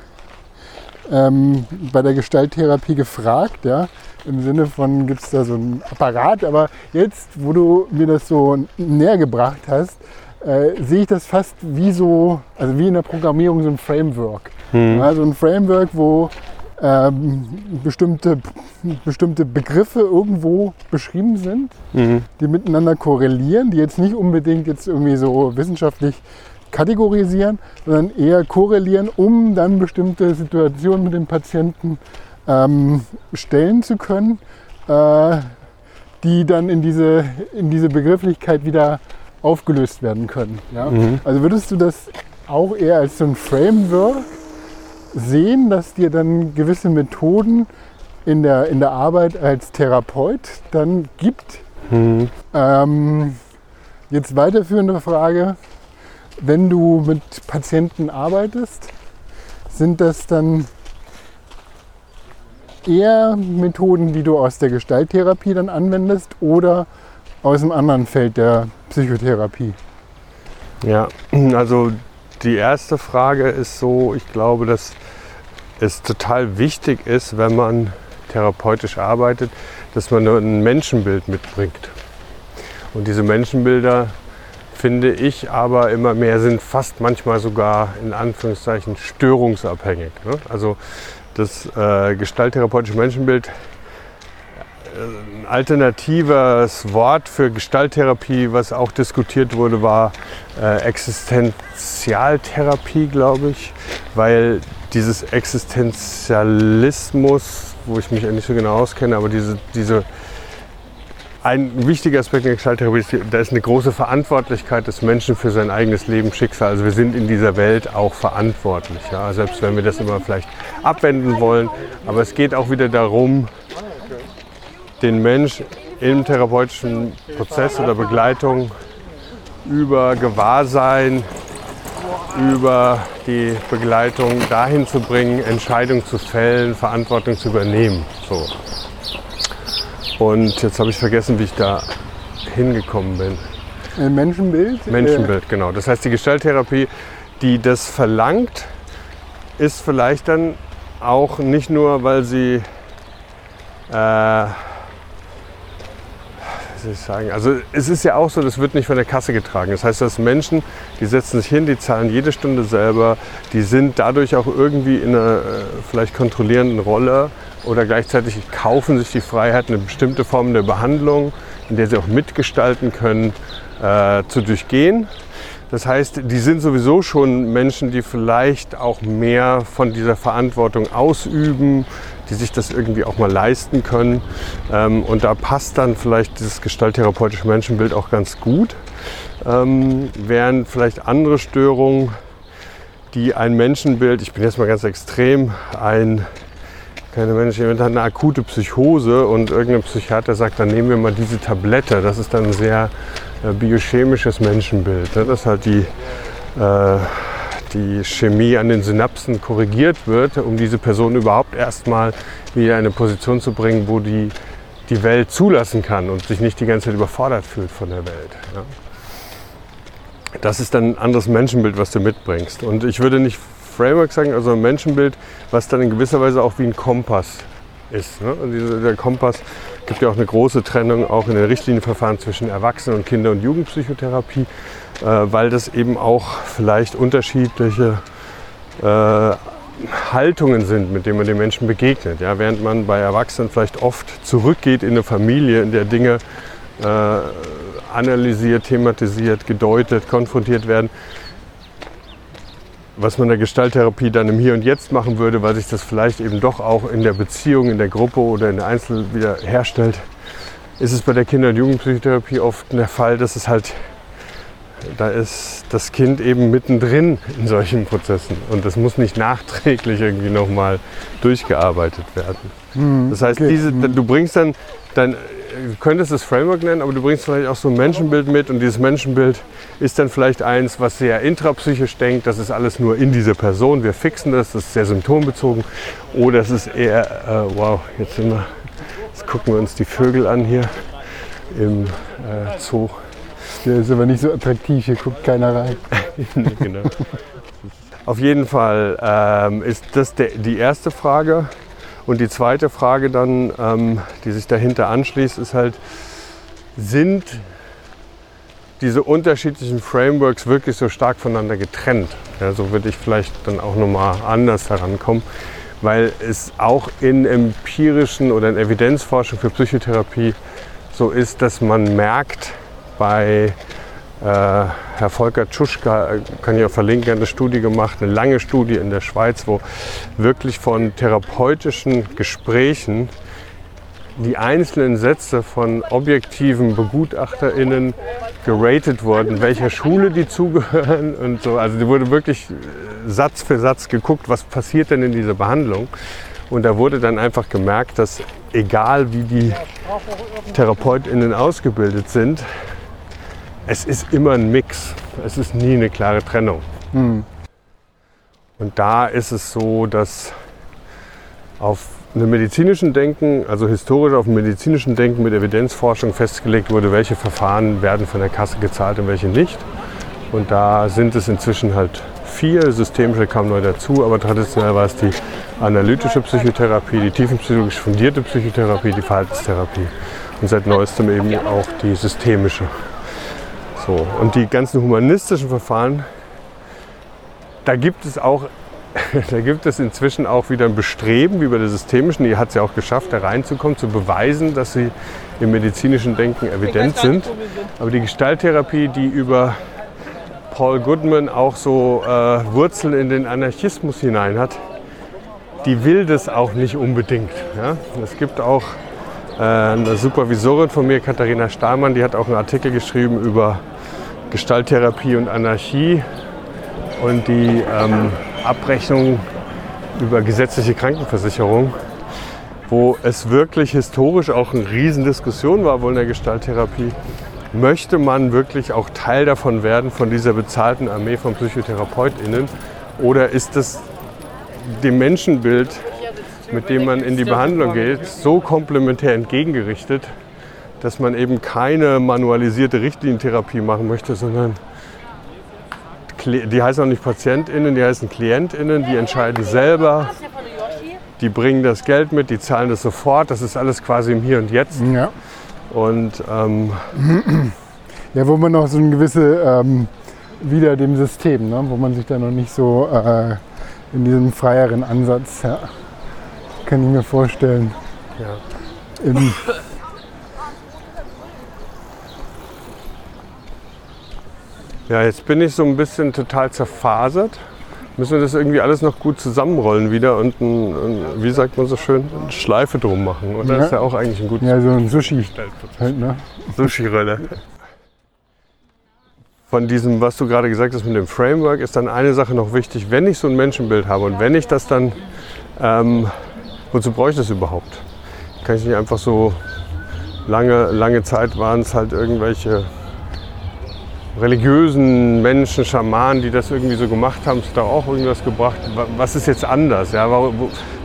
ähm, bei der Gestalttherapie gefragt. Ja? Im Sinne von, gibt es da so einen Apparat, aber jetzt, wo du mir das so näher gebracht hast, äh, sehe ich das fast wie so, also wie in der Programmierung so ein Framework. Ja, so ein Framework, wo ähm, bestimmte, bestimmte Begriffe irgendwo beschrieben sind, die miteinander korrelieren, die jetzt nicht unbedingt jetzt irgendwie so wissenschaftlich kategorisieren, sondern eher korrelieren, um dann bestimmte Situationen mit dem Patienten ähm, stellen zu können, äh, die dann in diese, in diese Begrifflichkeit wieder aufgelöst werden können. Ja? Also würdest du das auch eher als so ein Framework sehen, dass dir dann gewisse Methoden in der, in der Arbeit als Therapeut dann gibt? Ähm, jetzt weiterführende Frage, wenn du mit Patienten arbeitest, sind das dann eher Methoden, die du aus der Gestalttherapie dann anwendest oder aus einem anderen Feld der Psychotherapie? Ja, also die erste Frage ist so, ich glaube, dass es total wichtig ist, wenn man therapeutisch arbeitet, dass man ein Menschenbild mitbringt. Und diese Menschenbilder, finde ich, aber immer mehr sind fast manchmal sogar in Anführungszeichen störungsabhängig. Ne? Also das äh, gestalttherapeutische Menschenbild ein alternatives Wort für Gestalttherapie, was auch diskutiert wurde, war äh, Existenzialtherapie, glaube ich, weil dieses Existenzialismus, wo ich mich ja nicht so genau auskenne, aber diese, diese ein wichtiger Aspekt der Gestalttherapie ist, da ist eine große Verantwortlichkeit des Menschen für sein eigenes Lebensschicksal. Also wir sind in dieser Welt auch verantwortlich, ja? selbst wenn wir das immer vielleicht abwenden wollen. Aber es geht auch wieder darum, den Mensch im therapeutischen Prozess oder Begleitung über Gewahrsein, über die Begleitung dahin zu bringen, Entscheidungen zu fällen, Verantwortung zu übernehmen. So. Und jetzt habe ich vergessen, wie ich da hingekommen bin. Menschenbild? Menschenbild, genau. Das heißt, die Gestalttherapie, die das verlangt, ist vielleicht dann auch nicht nur, weil sie äh, soll ich sagen? Also es ist ja auch so, das wird nicht von der Kasse getragen. Das heißt, dass Menschen, die setzen sich hin, die zahlen jede Stunde selber, die sind dadurch auch irgendwie in einer äh, vielleicht kontrollierenden Rolle oder gleichzeitig kaufen sich die Freiheit, eine bestimmte Form der Behandlung, in der sie auch mitgestalten können, äh, zu durchgehen. Das heißt, die sind sowieso schon Menschen, die vielleicht auch mehr von dieser Verantwortung ausüben, die sich das irgendwie auch mal leisten können. Ähm, und da passt dann vielleicht dieses gestalttherapeutische Menschenbild auch ganz gut. Ähm, während vielleicht andere Störungen, die ein Menschenbild, ich bin jetzt mal ganz extrem, ein keine Mensch, jemand hat eine akute Psychose und irgendein Psychiater sagt, dann nehmen wir mal diese Tablette. Das ist dann ein sehr äh, biochemisches Menschenbild. Ne? Dass halt die, äh, die Chemie an den Synapsen korrigiert wird, um diese Person überhaupt erstmal wieder in eine Position zu bringen, wo die die Welt zulassen kann und sich nicht die ganze Zeit überfordert fühlt von der Welt. Ja? Das ist dann ein anderes Menschenbild, was du mitbringst. Und ich würde nicht Framework sagen, also ein Menschenbild, was dann in gewisser Weise auch wie ein Kompass ist. Ne? Und dieser, der Kompass gibt ja auch eine große Trennung auch in den Richtlinienverfahren zwischen Erwachsenen- und Kinder- und Jugendpsychotherapie, äh, weil das eben auch vielleicht unterschiedliche äh, Haltungen sind, mit denen man den Menschen begegnet. Ja? Während man bei Erwachsenen vielleicht oft zurückgeht in eine Familie, in der Dinge äh, analysiert, thematisiert, gedeutet, konfrontiert werden, was man in der Gestalttherapie dann im Hier und Jetzt machen würde, weil sich das vielleicht eben doch auch in der Beziehung, in der Gruppe oder in der Einzel wieder herstellt, ist es bei der Kinder- und Jugendpsychotherapie oft der Fall, dass es halt, da ist das Kind eben mittendrin in solchen Prozessen und das muss nicht nachträglich irgendwie nochmal durchgearbeitet werden. Das heißt, okay. diese, du bringst dann, dann, du könntest es Framework nennen, aber du bringst vielleicht auch so ein Menschenbild mit und dieses Menschenbild ist dann vielleicht eins, was sehr intrapsychisch denkt, das ist alles nur in dieser Person, wir fixen das, das ist sehr symptombezogen. Oder es ist eher, äh, wow, jetzt sind wir, jetzt gucken wir uns die Vögel an hier im äh, Zoo. Der ist aber nicht so attraktiv, hier guckt keiner rein. <laughs> genau. Auf jeden Fall ähm, ist das der, die erste Frage. Und die zweite Frage dann, ähm, die sich dahinter anschließt, ist halt, sind diese unterschiedlichen Frameworks wirklich so stark voneinander getrennt? Ja, so würde ich vielleicht dann auch nochmal anders herankommen, weil es auch in empirischen oder in Evidenzforschung für Psychotherapie so ist, dass man merkt bei äh, Herr Volker Tschuschka, äh, kann ich auch verlinken, eine Studie gemacht, eine lange Studie in der Schweiz, wo wirklich von therapeutischen Gesprächen die einzelnen Sätze von objektiven BegutachterInnen geratet wurden, welcher Schule die zugehören <laughs> und so. Also die wurde wirklich äh, Satz für Satz geguckt, was passiert denn in dieser Behandlung. Und da wurde dann einfach gemerkt, dass egal wie die TherapeutInnen ausgebildet sind, es ist immer ein Mix. Es ist nie eine klare Trennung. Und da ist es so, dass auf einem medizinischen Denken, also historisch auf einem medizinischen Denken mit Evidenzforschung festgelegt wurde, welche Verfahren werden von der Kasse gezahlt und welche nicht. Und da sind es inzwischen halt vier, systemische kamen neu dazu, aber traditionell war es die analytische Psychotherapie, die tiefenpsychologisch fundierte Psychotherapie, die Verhaltenstherapie und seit neuestem eben auch die systemische. So, und die ganzen humanistischen Verfahren, da gibt es auch, <laughs> da gibt es inzwischen auch wieder ein Bestreben, wie bei der systemischen, die hat es ja auch geschafft, da reinzukommen, zu beweisen, dass sie im medizinischen Denken evident sind. Aber die Gestalttherapie, die über Paul Goodman auch so äh, Wurzeln in den Anarchismus hinein hat, die will das auch nicht unbedingt. Ja? Es gibt auch eine Supervisorin von mir, Katharina Stahlmann, die hat auch einen Artikel geschrieben über Gestalttherapie und Anarchie und die ähm, Abrechnung über gesetzliche Krankenversicherung, wo es wirklich historisch auch eine Riesendiskussion war, wohl in der Gestalttherapie. Möchte man wirklich auch Teil davon werden, von dieser bezahlten Armee von PsychotherapeutInnen? Oder ist es dem Menschenbild, mit dem man in die Behandlung geht, so komplementär entgegengerichtet, dass man eben keine manualisierte Richtlinientherapie machen möchte, sondern die heißen auch nicht PatientInnen, die heißen KlientInnen, die entscheiden selber, die bringen das Geld mit, die zahlen das sofort, das ist alles quasi im Hier und Jetzt. Ja. Und ähm, <clears throat> Ja, wo man noch so ein gewisse, ähm, wieder dem System, ne? wo man sich da noch nicht so äh, in diesem freieren Ansatz, ja, kann ich mir vorstellen. ja. Im, ja, jetzt bin ich so ein bisschen total zerfasert. Müssen wir das irgendwie alles noch gut zusammenrollen wieder und, ein, ein, wie sagt man so schön, eine Schleife drum machen? Oder Ja. ist ja auch eigentlich ein gutes ja, so ein Sushi halt, ne? Sushi-Rolle. Von diesem, was du gerade gesagt hast mit dem Framework, ist dann eine Sache noch wichtig. Wenn ich so ein Menschenbild habe und wenn ich das dann, ähm, wozu brauche ich das überhaupt? Kann ich nicht einfach so, lange, lange Zeit waren es halt irgendwelche religiösen Menschen, Schamanen, die das irgendwie so gemacht haben, hat da auch irgendwas gebracht. Wa- Was ist jetzt anders? Ja,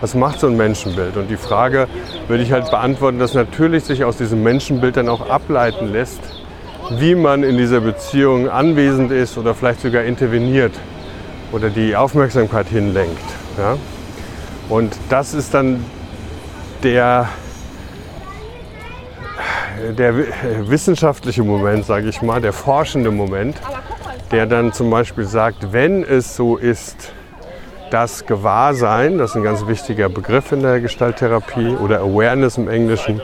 was macht so ein Menschenbild? Und die Frage würde ich halt beantworten, dass natürlich sich aus diesem Menschenbild dann auch ableiten lässt, wie man in dieser Beziehung anwesend ist oder vielleicht sogar interveniert oder die Aufmerksamkeit hinlenkt. Ja? Und das ist dann der, der wi- wissenschaftliche Moment, sage ich mal, der forschende Moment, der dann zum Beispiel sagt, wenn es so ist, dass Gewahrsein, das ist ein ganz wichtiger Begriff in der Gestalttherapie oder Awareness im Englischen,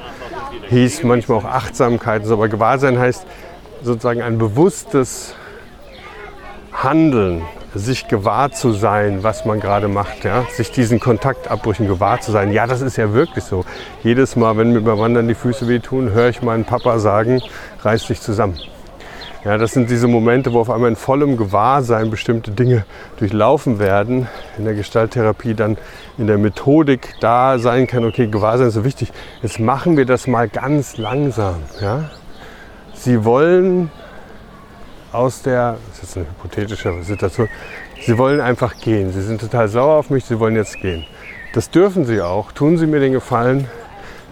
hieß manchmal auch Achtsamkeit, aber Gewahrsein heißt sozusagen ein bewusstes Handeln sich gewahr zu sein, was man gerade macht, ja? sich diesen Kontaktabbrüchen gewahr zu sein. Ja, das ist ja wirklich so. Jedes Mal, wenn mir beim Wandern die Füße wehtun, höre ich meinen Papa sagen, reiß dich zusammen. Ja, das sind diese Momente, wo auf einmal in vollem Gewahrsein bestimmte Dinge durchlaufen werden. In der Gestalttherapie dann in der Methodik da sein kann, okay, Gewahrsein ist so wichtig. Jetzt machen wir das mal ganz langsam. Ja? Sie wollen aus der, das ist eine hypothetische Situation, Sie wollen einfach gehen. Sie sind total sauer auf mich, Sie wollen jetzt gehen. Das dürfen Sie auch. Tun Sie mir den Gefallen,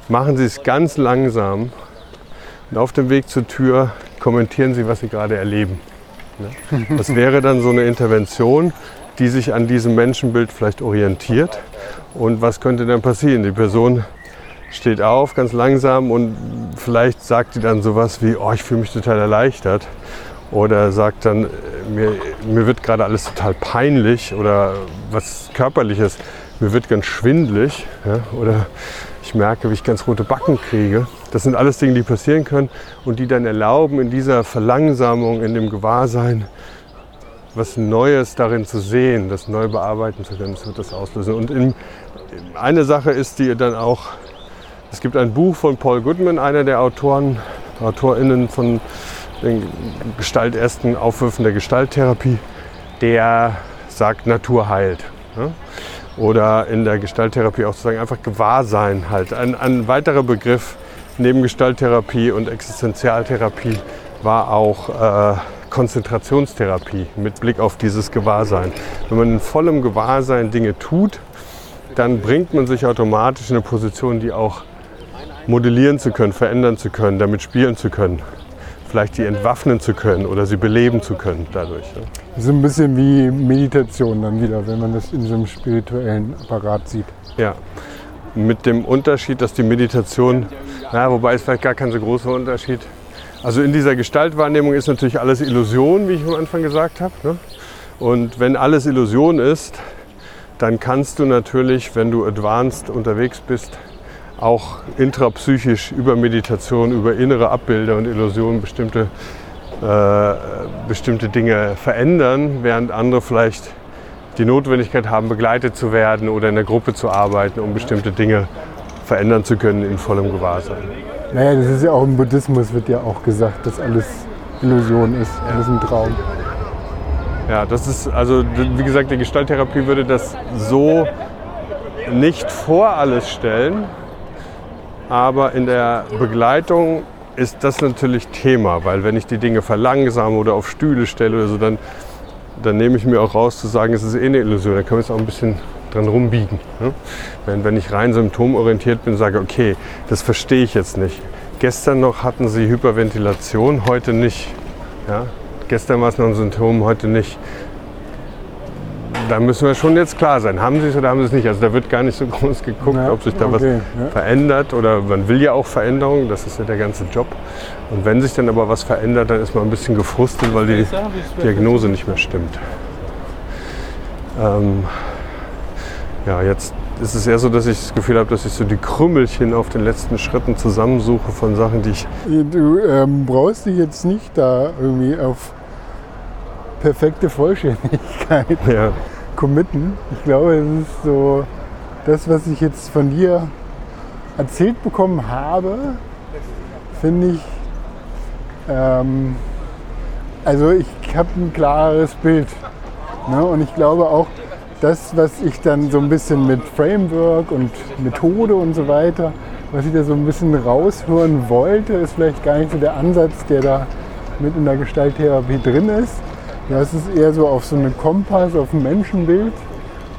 machen Sie es ganz langsam. Und auf dem Weg zur Tür kommentieren Sie, was Sie gerade erleben. Das wäre dann so eine Intervention, die sich an diesem Menschenbild vielleicht orientiert. Und was könnte dann passieren? Die Person steht auf ganz langsam und vielleicht sagt sie dann sowas wie, oh, ich fühle mich total erleichtert. Oder sagt dann, mir, mir wird gerade alles total peinlich oder was körperliches, mir wird ganz schwindlig. Ja? Oder ich merke, wie ich ganz rote Backen kriege. Das sind alles Dinge, die passieren können und die dann erlauben, in dieser Verlangsamung, in dem Gewahrsein, was Neues darin zu sehen, das neu bearbeiten zu können. Das wird das auslösen. Und in, eine Sache ist, die dann auch, es gibt ein Buch von Paul Goodman, einer der Autoren, AutorInnen von den gestaltersten Aufwürfen der Gestalttherapie, der sagt, Natur heilt. Ja? Oder in der Gestalttherapie auch zu sagen, einfach Gewahrsein halt. Ein, ein weiterer Begriff neben Gestalttherapie und Existenzialtherapie war auch äh, Konzentrationstherapie mit Blick auf dieses Gewahrsein. Wenn man in vollem Gewahrsein Dinge tut, dann bringt man sich automatisch in eine Position, die auch modellieren zu können, verändern zu können, damit spielen zu können vielleicht die entwaffnen zu können oder sie beleben zu können dadurch. Ja. Das ist ein bisschen wie Meditation dann wieder, wenn man das in so einem spirituellen Apparat sieht. Ja, mit dem Unterschied, dass die Meditation, na, wobei es vielleicht gar kein so großer Unterschied. Also in dieser Gestaltwahrnehmung ist natürlich alles Illusion, wie ich am Anfang gesagt habe. Ne? Und wenn alles Illusion ist, dann kannst du natürlich, wenn du advanced unterwegs bist, auch intrapsychisch über Meditation, über innere Abbilder und Illusionen bestimmte, äh, bestimmte Dinge verändern, während andere vielleicht die Notwendigkeit haben, begleitet zu werden oder in der Gruppe zu arbeiten, um bestimmte Dinge verändern zu können in vollem Gewahrsein. Naja, das ist ja auch im Buddhismus wird ja auch gesagt, dass alles Illusion ist, alles ein Traum. Ja, das ist, also wie gesagt, die Gestalttherapie würde das so nicht vor alles stellen, aber in der Begleitung ist das natürlich Thema, weil wenn ich die Dinge verlangsame oder auf Stühle stelle oder so, dann, dann nehme ich mir auch raus zu sagen, es ist eh eine Illusion. Da können wir es auch ein bisschen dran rumbiegen. Ne? Wenn, wenn ich rein symptomorientiert bin, sage, okay, das verstehe ich jetzt nicht. Gestern noch hatten Sie Hyperventilation, heute nicht. Ja? Gestern war es noch ein Symptom, heute nicht da müssen wir schon jetzt klar sein. Haben sie es oder haben sie es nicht? Also da wird gar nicht so groß geguckt, ja, ob sich da okay, was ja. verändert oder man will ja auch Veränderung, das ist ja der ganze Job. Und wenn sich dann aber was verändert, dann ist man ein bisschen gefrustet, weil die Diagnose nicht mehr stimmt. Ähm, ja, jetzt ist es eher so, dass ich das Gefühl habe, dass ich so die Krümmelchen auf den letzten Schritten zusammensuche von Sachen, die ich. Du ähm, brauchst dich jetzt nicht da irgendwie auf perfekte Vollständigkeit <laughs> ja committen. Ich glaube, es ist so das, was ich jetzt von dir erzählt bekommen habe, finde ich, ähm, also ich habe ein klares Bild. Ne? Und ich glaube auch, das, was ich dann so ein bisschen mit Framework und Methode und so weiter, was ich da so ein bisschen raushören wollte, ist vielleicht gar nicht so der Ansatz, der da mit in der Gestalttherapie drin ist, ja, es ist eher so auf so einen Kompass, auf ein Menschenbild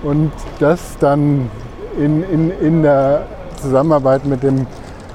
und das dann in, in, in der Zusammenarbeit mit dem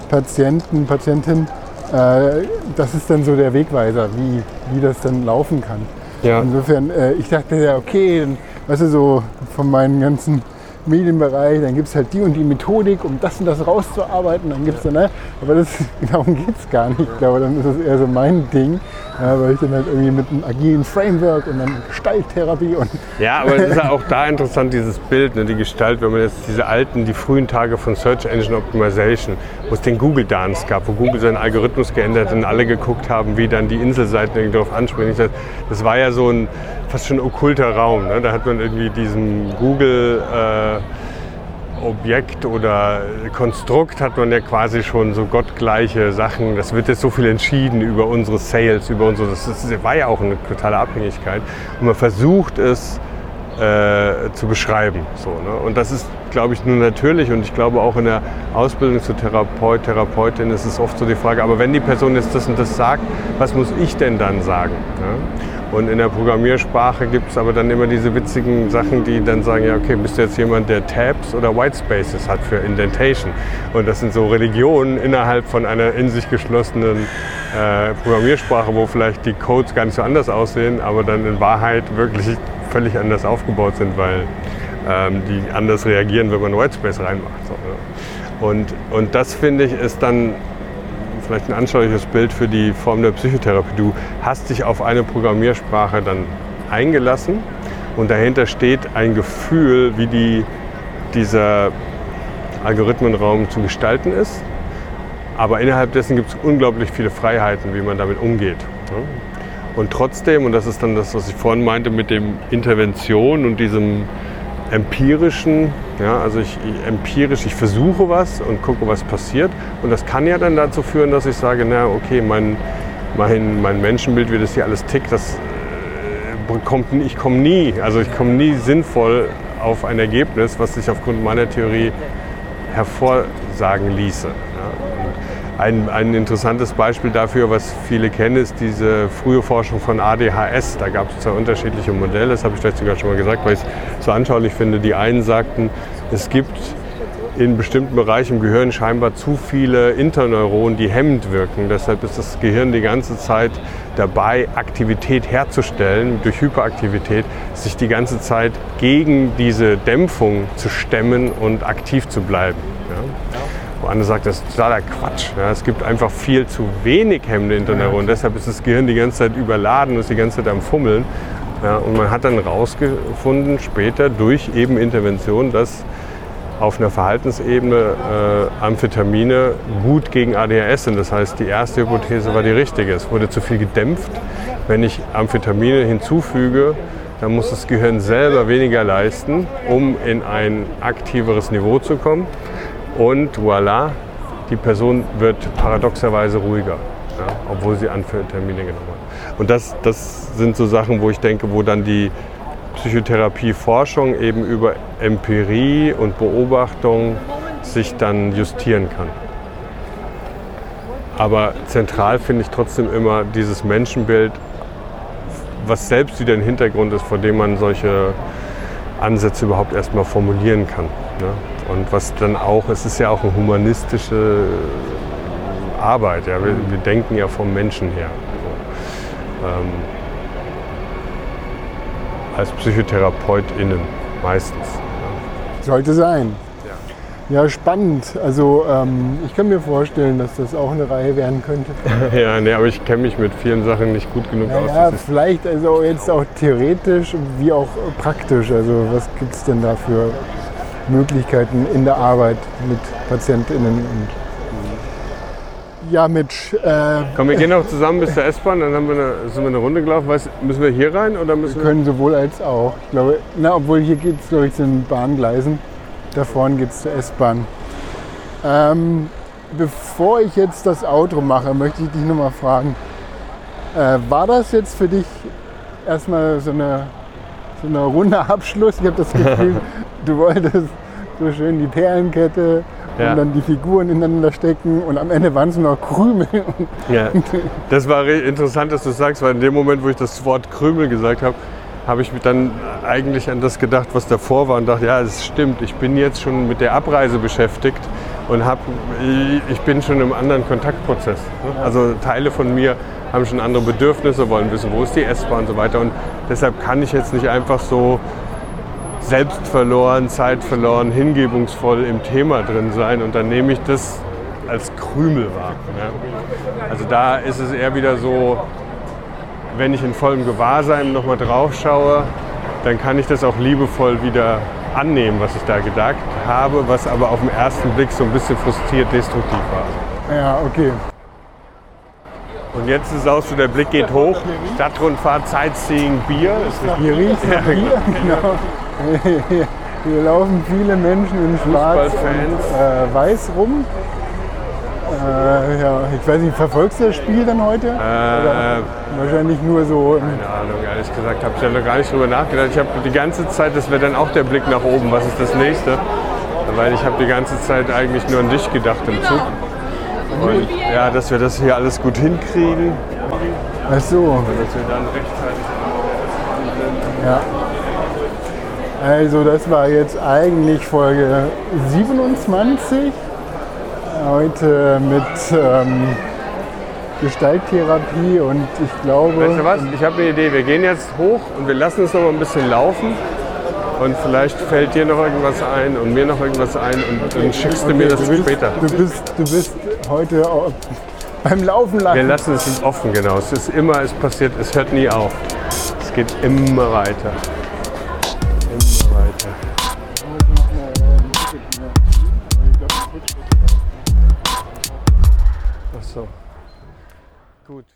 Patienten, Patientin, äh, das ist dann so der Wegweiser, wie, wie das dann laufen kann. Ja. Insofern, äh, ich dachte ja, okay, dann, weißt du, so von meinen ganzen Medienbereich, dann gibt es halt die und die Methodik, um das und das rauszuarbeiten. Dann gibt es dann, ne? aber das, <laughs> darum geht es gar nicht. Ich glaube, dann ist es eher so mein Ding, ja, weil ich dann halt irgendwie mit einem agilen Framework und dann Gestalttherapie und. Ja, aber es ist ja auch da interessant, dieses Bild, ne, die Gestalt, wenn man jetzt diese alten, die frühen Tage von Search Engine Optimization, wo es den Google Dance gab, wo Google seinen Algorithmus geändert hat und alle geguckt haben, wie dann die Inselseiten irgendwie darauf ansprechen. Das war ja so ein fast schon okkulter Raum. Ne? Da hat man irgendwie diesen Google äh, Objekt oder Konstrukt hat man ja quasi schon so gottgleiche Sachen. Das wird jetzt so viel entschieden über unsere Sales, über unsere. Das, das war ja auch eine totale Abhängigkeit. Und man versucht es äh, zu beschreiben. So, ne? Und das ist, glaube ich, nur natürlich. Und ich glaube auch in der Ausbildung zur Therapeut, Therapeutin ist es oft so die Frage, aber wenn die Person jetzt das und das sagt, was muss ich denn dann sagen? Ne? Und in der Programmiersprache gibt es aber dann immer diese witzigen Sachen, die dann sagen, ja, okay, bist du jetzt jemand, der Tabs oder Whitespaces hat für Indentation? Und das sind so Religionen innerhalb von einer in sich geschlossenen äh, Programmiersprache, wo vielleicht die Codes gar nicht so anders aussehen, aber dann in Wahrheit wirklich völlig anders aufgebaut sind, weil ähm, die anders reagieren, wenn man Whitespace reinmacht. So, ne? und, und das finde ich ist dann vielleicht ein anschauliches Bild für die Form der Psychotherapie. Du hast dich auf eine Programmiersprache dann eingelassen und dahinter steht ein Gefühl, wie die, dieser Algorithmenraum zu gestalten ist. Aber innerhalb dessen gibt es unglaublich viele Freiheiten, wie man damit umgeht. Und trotzdem, und das ist dann das, was ich vorhin meinte mit dem Intervention und diesem empirischen, ja, also ich, ich, empirisch, ich versuche was und gucke, was passiert. Und das kann ja dann dazu führen, dass ich sage, na okay, mein, mein, mein Menschenbild, wie das hier alles tickt, das äh, kommt, ich komme nie, also ich komme nie sinnvoll auf ein Ergebnis, was sich aufgrund meiner Theorie hervorsagen ließe. Ein, ein, interessantes Beispiel dafür, was viele kennen, ist diese frühe Forschung von ADHS. Da gab es zwei unterschiedliche Modelle, das habe ich vielleicht sogar schon mal gesagt, weil ich es so anschaulich finde. Die einen sagten, es gibt in bestimmten Bereichen im Gehirn scheinbar zu viele Interneuronen, die hemmend wirken. Deshalb ist das Gehirn die ganze Zeit dabei, Aktivität herzustellen durch Hyperaktivität, sich die ganze Zeit gegen diese Dämpfung zu stemmen und aktiv zu bleiben. Ja? Wo andere sagt, das ist totaler Quatsch. Ja, es gibt einfach viel zu wenig hemmende Interneuronen. Deshalb ist das Gehirn die ganze Zeit überladen und ist die ganze Zeit am Fummeln. Ja, und man hat dann herausgefunden, später durch eben Intervention, dass auf einer Verhaltensebene äh, Amphetamine gut gegen ADHS sind. Das heißt, die erste Hypothese war die richtige. Es wurde zu viel gedämpft. Wenn ich Amphetamine hinzufüge, dann muss das Gehirn selber weniger leisten, um in ein aktiveres Niveau zu kommen. Und voilà, die Person wird paradoxerweise ruhiger, ja, obwohl sie Anführtermine genommen hat. Und das, das sind so Sachen, wo ich denke, wo dann die Psychotherapieforschung eben über Empirie und Beobachtung sich dann justieren kann. Aber zentral finde ich trotzdem immer dieses Menschenbild, was selbst wieder ein Hintergrund ist, vor dem man solche Ansätze überhaupt erstmal formulieren kann. Ne? Und was dann auch, es ist ja auch eine humanistische Arbeit. Ja? Wir, wir denken ja vom Menschen her. Also, ähm, als PsychotherapeutInnen meistens. Ja. Sollte sein. Ja, spannend. Also ähm, ich kann mir vorstellen, dass das auch eine Reihe werden könnte. <laughs> ja, nee, aber ich kenne mich mit vielen Sachen nicht gut genug ja, aus. Ja, vielleicht also jetzt auch theoretisch wie auch praktisch. Also was gibt es denn da für Möglichkeiten in der Arbeit mit PatientInnen und ja, mit. Äh, Komm, wir gehen auch zusammen bis zur S-Bahn, dann haben wir eine, sind wir eine Runde gelaufen. Weißt, müssen wir hier rein oder müssen wir? können sowohl als auch. Ich glaube, na, obwohl hier geht es, glaube ich, zu den Bahngleisen. Da vorne geht es zur S-Bahn. Ähm, bevor ich jetzt das Outro mache, möchte ich dich nochmal fragen. Äh, war das jetzt für dich erstmal so eine so ein runder Abschluss. Ich habe das <laughs> Gefühl, du wolltest so schön die Perlenkette ja. und dann die Figuren ineinander stecken und am Ende waren es nur Krümel. <laughs> Ja. Das war interessant, dass du sagst, weil in dem Moment, wo ich das Wort Krümel gesagt habe, habe ich mich dann eigentlich an das gedacht, was davor war und dachte, ja, es stimmt, ich bin jetzt schon mit der Abreise beschäftigt und hab, ich bin schon im anderen Kontaktprozess. Ne? Also Teile von mir haben schon andere Bedürfnisse, wollen wissen, wo ist die S-Bahn und so weiter. Und deshalb kann ich jetzt nicht einfach so selbst verloren, Zeit verloren, hingebungsvoll im Thema drin sein und dann nehme ich das als Krümel wahr. Ja. Also da ist es eher wieder so, wenn ich in vollem Gewahrsein nochmal drauf schaue, dann kann ich das auch liebevoll wieder annehmen, was ich da gedacht habe, was aber auf den ersten Blick so ein bisschen frustriert destruktiv war. Ja, okay. Und jetzt ist auch so, der Blick geht hoch. Stadtrundfahrt, Sightseeing, Bier. Es nach Bier, genau. Hier laufen viele Menschen in Schwarz und äh, Weiß rum. Äh, ja, ich weiß nicht, verfolgst du das Spiel dann heute? Oder wahrscheinlich nur so. Keine Ahnung, ehrlich gesagt, habe ich ja noch gar nicht drüber nachgedacht. Ich habe die ganze Zeit, das wäre dann auch der Blick nach oben, was ist das nächste? Weil ich habe die ganze Zeit eigentlich nur an dich gedacht im Zug. Und ja, dass wir das hier alles gut hinkriegen, Ach so, dass wir dann rechtzeitig ja. Also das war jetzt eigentlich Folge 27. Heute mit ähm, Gestalttherapie und ich glaube... Weißt du was? Ich habe eine Idee. Wir gehen jetzt hoch und wir lassen es noch mal ein bisschen laufen. Und vielleicht fällt dir noch irgendwas ein und mir noch irgendwas ein und dann schickst du mir das du bist, später. Du bist, du bist heute beim Laufen Wir lassen. lassen es offen, genau. Es ist immer, es passiert, es hört nie auf. Es geht immer weiter. Gut.